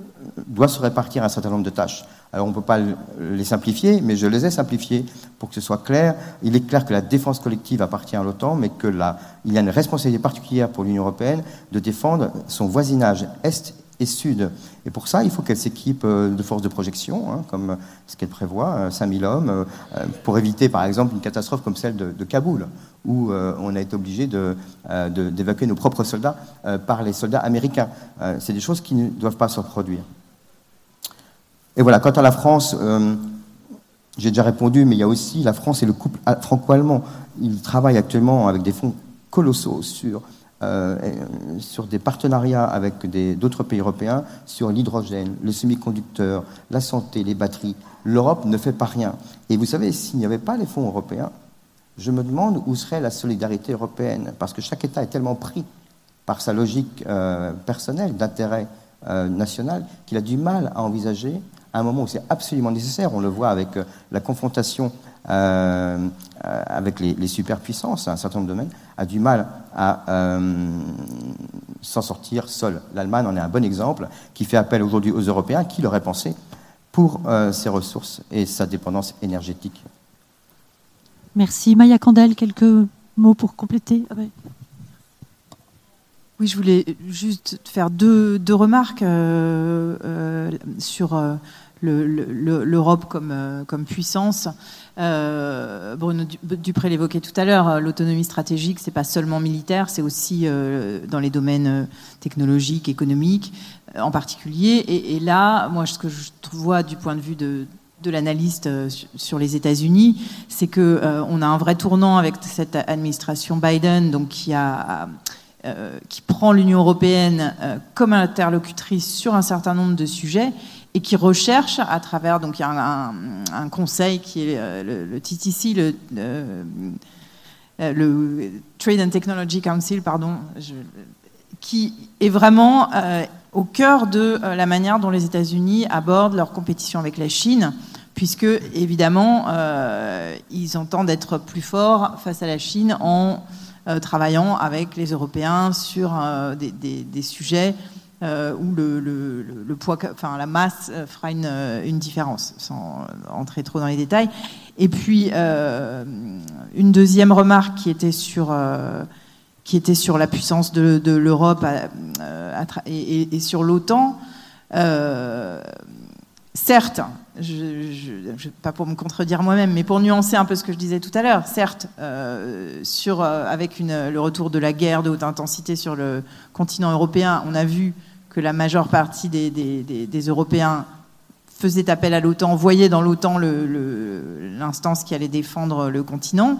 S4: doit se répartir un certain nombre de tâches. Alors on ne peut pas les simplifier, mais je les ai simplifiées pour que ce soit clair. Il est clair que la défense collective appartient à l'OTAN, mais qu'il y a une responsabilité particulière pour l'Union européenne de défendre son voisinage est et sud. Et pour ça, il faut qu'elle s'équipe euh, de forces de projection, hein, comme ce qu'elle prévoit, 5000 euh, hommes, euh, pour éviter par exemple une catastrophe comme celle de, Kaboul, où on a été obligé d'évacuer nos propres soldats par les soldats américains. C'est des choses qui ne doivent pas se reproduire. Et voilà, quant à la France, j'ai déjà répondu, mais il y a aussi la France et le couple franco-allemand. Ils travaillent actuellement avec des fonds colossaux sur euh, sur des partenariats avec d'autres pays européens sur l'hydrogène, le semi-conducteur, la santé, les batteries. L'Europe ne fait pas rien. Et vous savez, s'il n'y avait pas les fonds européens, je me demande où serait la solidarité européenne, parce que chaque État est tellement pris par sa logique euh, personnelle d'intérêt euh, national qu'il a du mal à envisager à un moment où c'est absolument nécessaire. On le voit avec la confrontation avec les, les superpuissances, un certain nombre de domaines, a du mal à euh, s'en sortir seul. L'Allemagne en est un bon exemple, qui fait appel aujourd'hui aux Européens, qui l'auraient pensé, pour euh, ses ressources et sa dépendance énergétique?
S1: Merci. Maya Candel, quelques mots pour compléter ah
S2: Oui, je voulais juste faire deux, deux remarques euh, sur l'Europe comme, comme puissance. Euh, Bruno Dupré l'évoquait tout à l'heure, euh, l'autonomie stratégique, c'est pas seulement militaire, c'est aussi euh, dans les domaines technologiques, économiques en particulier. Et, là, moi, ce que je vois du point de vue de, l'analyste sur les États-Unis, c'est que on a un vrai tournant avec cette administration Biden, donc qui prend l'Union européenne comme interlocutrice sur un certain nombre de sujets et qui recherche à travers, donc il y a un, conseil qui est euh, le, TTC, le, euh, le, Trade and Technology Council, pardon, qui est vraiment euh, au cœur de la manière dont les États-Unis abordent leur compétition avec la Chine puisque évidemment, ils entendent être plus forts face à la Chine en travaillant avec les Européens sur des, sujets où le, poids, enfin la masse fera une, une, différence, sans entrer trop dans les détails. Et puis une deuxième remarque qui était sur qui était sur la puissance de, l'Europe euh, et, sur l'OTAN. Euh, certes, je, pas pour me contredire moi-même, mais pour nuancer un peu ce que je disais tout à l'heure, certes, euh, sur, avec le retour de la guerre de haute intensité sur le continent européen, on a vu que la majeure partie des, Européens faisaient appel à l'OTAN, voyaient dans l'OTAN l'instance qui allait défendre le continent.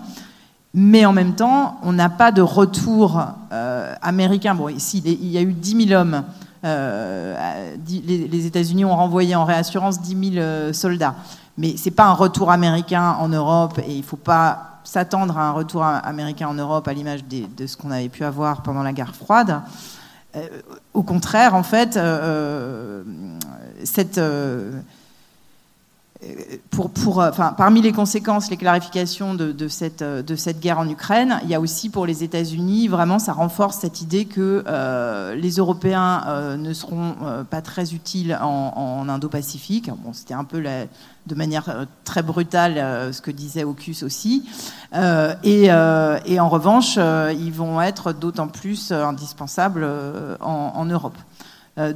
S2: Mais en même temps, on n'a pas de retour euh, américain. Bon, ici, il y a eu 10 000 hommes. Euh, les, États-Unis ont renvoyé en réassurance 10 000 euh, soldats. Mais ce n'est pas un retour américain en Europe et il ne faut pas s'attendre à un retour américain en Europe à l'image de ce qu'on avait pu avoir pendant la guerre froide. au contraire, en fait, cette euh, parmi les conséquences, les clarifications de, de, cette, euh, de, cette, guerre en Ukraine, il y a aussi pour les États-Unis, vraiment, ça renforce cette idée que euh, les Européens ne seront pas très utiles en, Indo-Pacifique. C'était un peu de manière très brutale ce que disait Ocus aussi. Et, en revanche, ils vont être d'autant plus indispensables en, Europe.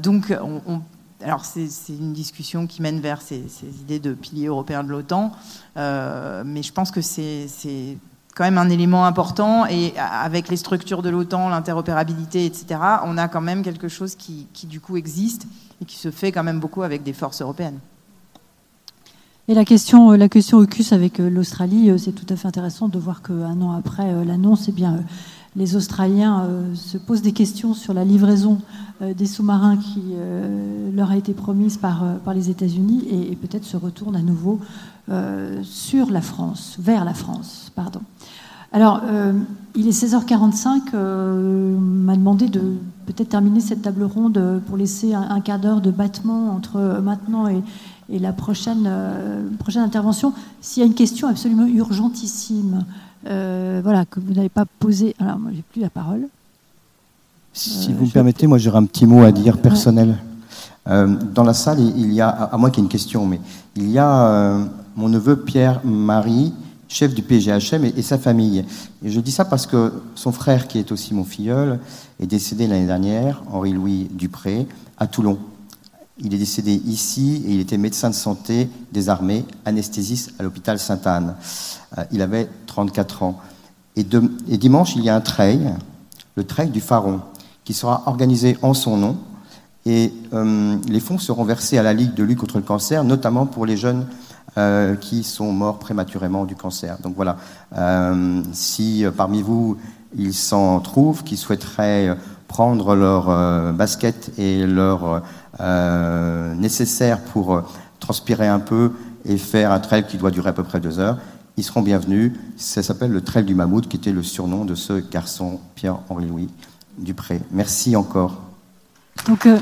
S2: donc, on, on alors c'est une discussion qui mène vers ces, idées de pilier européen de l'OTAN, euh, mais je pense que c'est quand même un élément important et avec les structures de l'OTAN, l'interopérabilité, etc., on a quand même quelque chose qui, du coup existe et qui se fait quand même beaucoup avec des forces européennes.
S1: Et la question, la question AUKUS avec euh, l'Australie, euh, c'est tout à fait intéressant de voir qu'un an après l'annonce, eh bien les Australiens euh, se posent des questions sur la livraison euh, des sous-marins qui euh, leur a été promise par, les États-Unis et, peut-être se retournent à nouveau sur la France, vers la France, pardon. Alors, il est 16h45. m'a demandé de peut-être terminer cette table ronde pour laisser un, quart d'heure de battement entre maintenant et, et la prochaine intervention. S'il y a une question absolument urgentissime euh, voilà, que vous n'avez pas posé. Alors, moi, j'ai plus la parole.
S4: Si vous me permettez, moi, j'aurais un petit mot à dire personnel. Euh, dans la salle, il y a, à moins qu'il y ait une question, mais il y a euh, mon neveu Pierre-Marie, chef du PGHM, et, sa famille. Et je dis ça parce que son frère, qui est aussi mon filleul, est décédé l'année dernière, Henri-Louis Dupré, à Toulon. Il est décédé ici et il était médecin de santé des armées, anesthésiste à l'hôpital Sainte-Anne. Euh, il avait 34 ans. Et, dimanche, il y a un trail, le trail du Pharaon, qui sera organisé en son nom. Et euh, les fonds seront versés à la Ligue de lutte contre le cancer, notamment pour les jeunes euh, qui sont morts prématurément du cancer. Donc voilà, si parmi vous, il s'en trouve qui souhaiteraient prendre leur basket et leur nécessaire pour transpirer un peu et faire un trail qui doit durer à peu près deux heures, ils seront bienvenus. Ça s'appelle le Trail du Mammouth, qui était le surnom de ce garçon, Pierre-Henri Louis Dupré. Merci encore.
S1: Donc, euh,